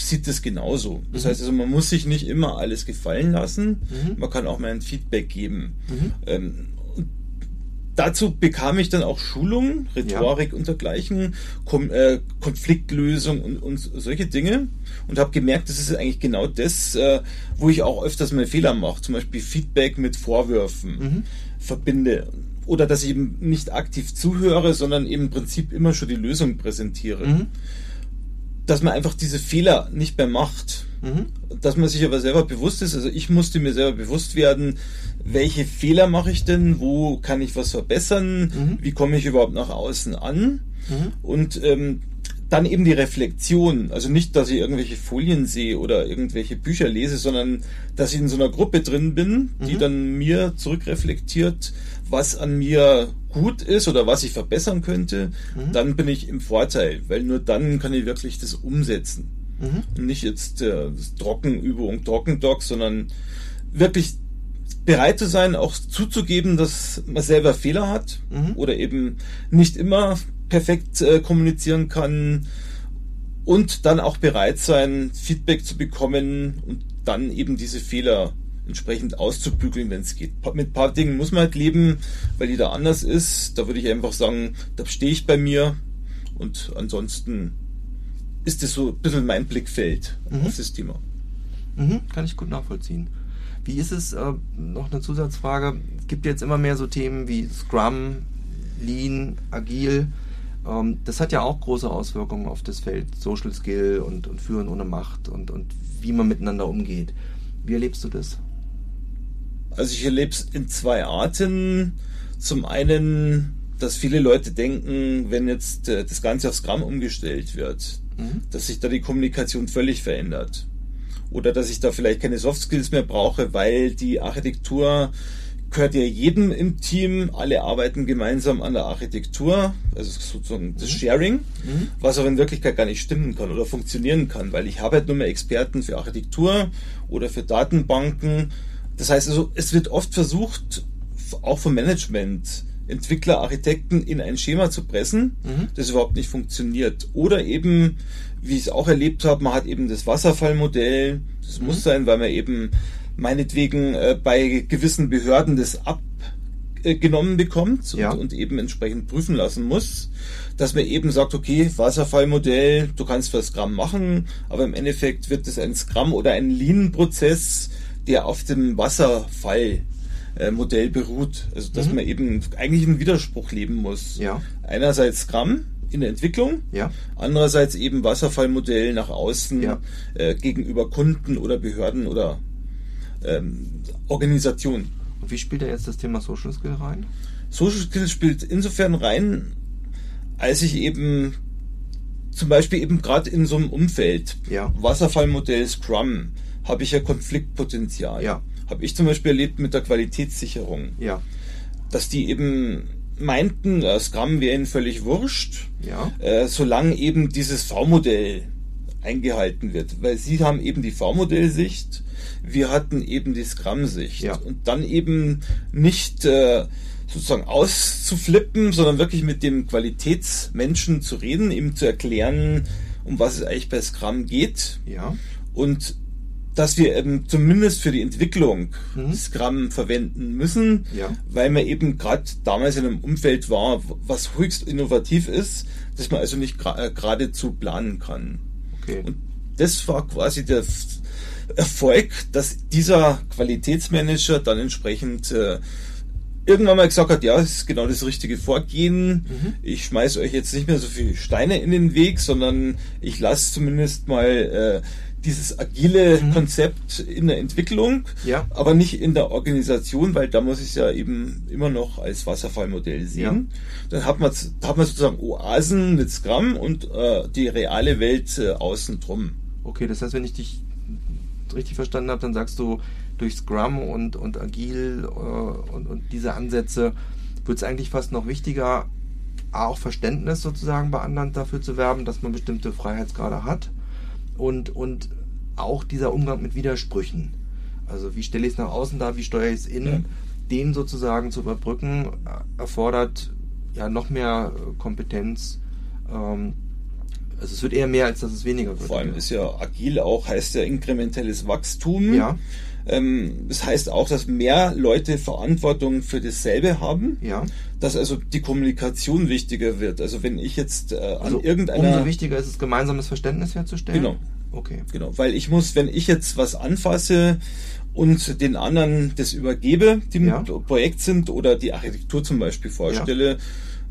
sieht das genauso. Das heißt also, man muss sich nicht immer alles gefallen lassen. Man kann auch mal ein Feedback geben. Ähm, und dazu bekam ich dann auch Schulungen, Rhetorik und dergleichen, Kom äh, Konfliktlösung und, und solche Dinge und habe gemerkt, das ist eigentlich genau das, äh, wo ich auch öfters mal Fehler mache. Zum Beispiel Feedback mit Vorwürfen verbinde. Oder dass ich eben nicht aktiv zuhöre, sondern eben im Prinzip immer schon die Lösung präsentiere dass man einfach diese Fehler nicht mehr macht. Dass man sich aber selber bewusst ist, also ich musste mir selber bewusst werden, welche Fehler mache ich denn, wo kann ich was verbessern, wie komme ich überhaupt nach außen an? Und ähm, dann eben die Reflexion, also nicht, dass ich irgendwelche Folien sehe oder irgendwelche Bücher lese, sondern dass ich in so einer Gruppe drin bin, die dann mir zurückreflektiert, was an mir gut ist oder was ich verbessern könnte, dann bin ich im Vorteil, weil nur dann kann ich wirklich das umsetzen. Und nicht jetzt äh, Trockenübung, Trockendoc, sondern wirklich bereit zu sein, auch zuzugeben, dass man selber Fehler hat oder eben nicht immer perfekt äh, kommunizieren kann und dann auch bereit sein, Feedback zu bekommen und dann eben diese Fehler entsprechend auszubügeln, wenn es geht. Mit ein paar Dingen muss man halt leben, weil jeder anders ist. Da würde ich einfach sagen, da stehe ich bei mir und ansonsten ist es so ein bisschen mein Blickfeld auf das Thema. Mhm, kann ich gut nachvollziehen. Wie ist es, äh, noch eine Zusatzfrage, es gibt jetzt immer mehr so Themen wie Scrum, Lean, Agil. Ähm, das hat ja auch große Auswirkungen auf das Feld Social Skill und, und Führen ohne Macht und, und wie man miteinander umgeht. Wie erlebst du das? Also ich erlebe es in zwei Arten. Zum einen, dass viele Leute denken, wenn jetzt äh, das Ganze auf Scrum umgestellt wird, dass sich da die Kommunikation völlig verändert. Oder dass ich da vielleicht keine Soft Skills mehr brauche, weil die Architektur gehört ja jedem im Team, alle arbeiten gemeinsam an der Architektur, also sozusagen das Sharing, was aber in Wirklichkeit gar nicht stimmen kann oder funktionieren kann, weil ich habe halt nur mehr Experten für Architektur oder für Datenbanken. Das heißt also, es wird oft versucht, auch vom Management, Entwickler, Architekten in ein Schema zu pressen, das überhaupt nicht funktioniert. Oder eben, wie ich es auch erlebt habe, man hat eben das Wasserfallmodell, das muss sein, weil man eben meinetwegen äh, bei gewissen Behörden das abgenommen bekommt und, Ja. und eben entsprechend prüfen lassen muss, dass man eben sagt, okay, Wasserfallmodell, du kannst was Scrum machen, aber im Endeffekt wird es ein Scrum oder ein Lean-Prozess, der auf dem Wasserfall äh, Modell beruht. Also dass man eben eigentlich im Widerspruch leben muss. Ja. Einerseits Scrum in der Entwicklung, Ja. andererseits eben Wasserfallmodell nach außen Ja. äh, gegenüber Kunden oder Behörden oder ähm, Organisation. Und wie spielt da jetzt das Thema Social Skill rein? Social Skill spielt insofern rein, als ich eben zum Beispiel eben gerade in so einem Umfeld, Ja. Wasserfallmodell Scrum, habe ich ja Konfliktpotenzial. Ja. Habe ich zum Beispiel erlebt mit der Qualitätssicherung, Ja. dass die eben meinten, äh, Scrum wäre ihnen völlig wurscht, Ja. äh, solange eben dieses V-Modell eingehalten wird. Weil sie haben eben die V-Modell-Sicht, wir hatten eben die Scrum-Sicht. Ja. Und dann eben nicht äh, sozusagen auszuflippen, sondern wirklich mit dem Qualitätsmenschen zu reden, ihm zu erklären, um was es eigentlich bei Scrum geht. Ja. Und dass wir eben zumindest für die Entwicklung Mhm. Scrum verwenden müssen, Ja. weil man eben gerade damals in einem Umfeld war, was höchst innovativ ist, dass man also nicht äh, geradezu planen kann. Okay. Und das war quasi der Erfolg, dass dieser Qualitätsmanager dann entsprechend äh, irgendwann mal gesagt hat, ja, das ist genau das richtige Vorgehen. Ich schmeiß euch jetzt nicht mehr so viele Steine in den Weg, sondern ich lasse zumindest mal äh, dieses agile Konzept in der Entwicklung, Ja. aber nicht in der Organisation, weil da muss ich es ja eben immer noch als Wasserfallmodell sehen. Dann hat man, hat man sozusagen Oasen mit Scrum und äh, die reale Welt äh, außen drum. Okay, das heißt, wenn ich dich richtig verstanden habe, dann sagst du, durch Scrum und, und Agil äh, und, und diese Ansätze wird es eigentlich fast noch wichtiger, auch Verständnis sozusagen bei anderen dafür zu werben, dass man bestimmte Freiheitsgrade hat und, und auch dieser Umgang mit Widersprüchen. Also wie stelle ich es nach außen dar, wie steuere ich es innen, Ja. den sozusagen zu überbrücken, äh, erfordert ja noch mehr äh, Kompetenz. Ähm, also es wird eher mehr, als dass es weniger wird. Vor allem ist ja agil auch, heißt ja inkrementelles Wachstum. Ja. Ähm, das heißt auch, dass mehr Leute Verantwortung für dasselbe haben. Ja. Dass also die Kommunikation wichtiger wird. Also wenn ich jetzt äh, an Also irgendeiner... umso wichtiger ist es, gemeinsames Verständnis herzustellen. Genau. Okay. Genau, weil ich muss, wenn ich jetzt was anfasse und den anderen das übergebe, die Ja. im Projekt sind oder die Architektur zum Beispiel vorstelle,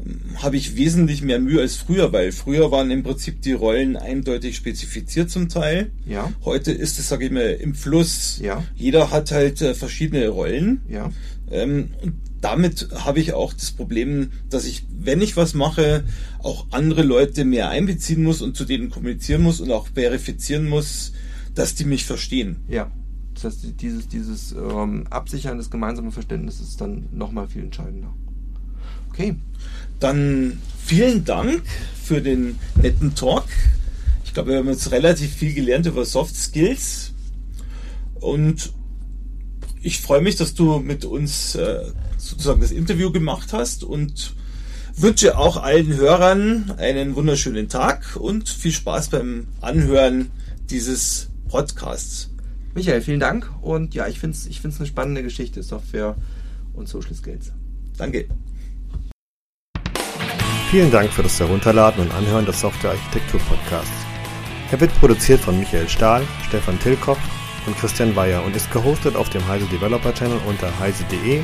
ähm, habe ich wesentlich mehr Mühe als früher, weil früher waren im Prinzip die Rollen eindeutig spezifiziert zum Teil. Ja. Heute ist es, sage ich mal, im Fluss. Ja. Jeder hat halt äh, verschiedene Rollen. Ja. Ähm, und damit habe ich auch das Problem, dass ich, wenn ich was mache, auch andere Leute mehr einbeziehen muss und zu denen kommunizieren muss und auch verifizieren muss, dass die mich verstehen. Ja. Das heißt, dieses, dieses ähm, Absichern des gemeinsamen Verständnisses ist dann nochmal viel entscheidender. Okay. Dann vielen Dank für den netten Talk. Ich glaube, wir haben jetzt relativ viel gelernt über Soft Skills. Und ich freue mich, dass du mit uns äh, sozusagen das Interview gemacht hast und wünsche auch allen Hörern einen wunderschönen Tag und viel Spaß beim Anhören dieses Podcasts. Michael, vielen Dank. Und ja, ich finde es ich find's eine spannende Geschichte, Software und Social Skills. Danke. Vielen Dank für das Herunterladen und Anhören des Software Architektur Podcasts. Er wird produziert von Michael Stahl, Stefan Tilkopf und Christian Weyer und ist gehostet auf dem Heise Developer Channel unter heise.de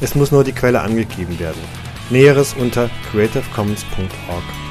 es muss nur die Quelle angegeben werden. Näheres unter creativecommons.org.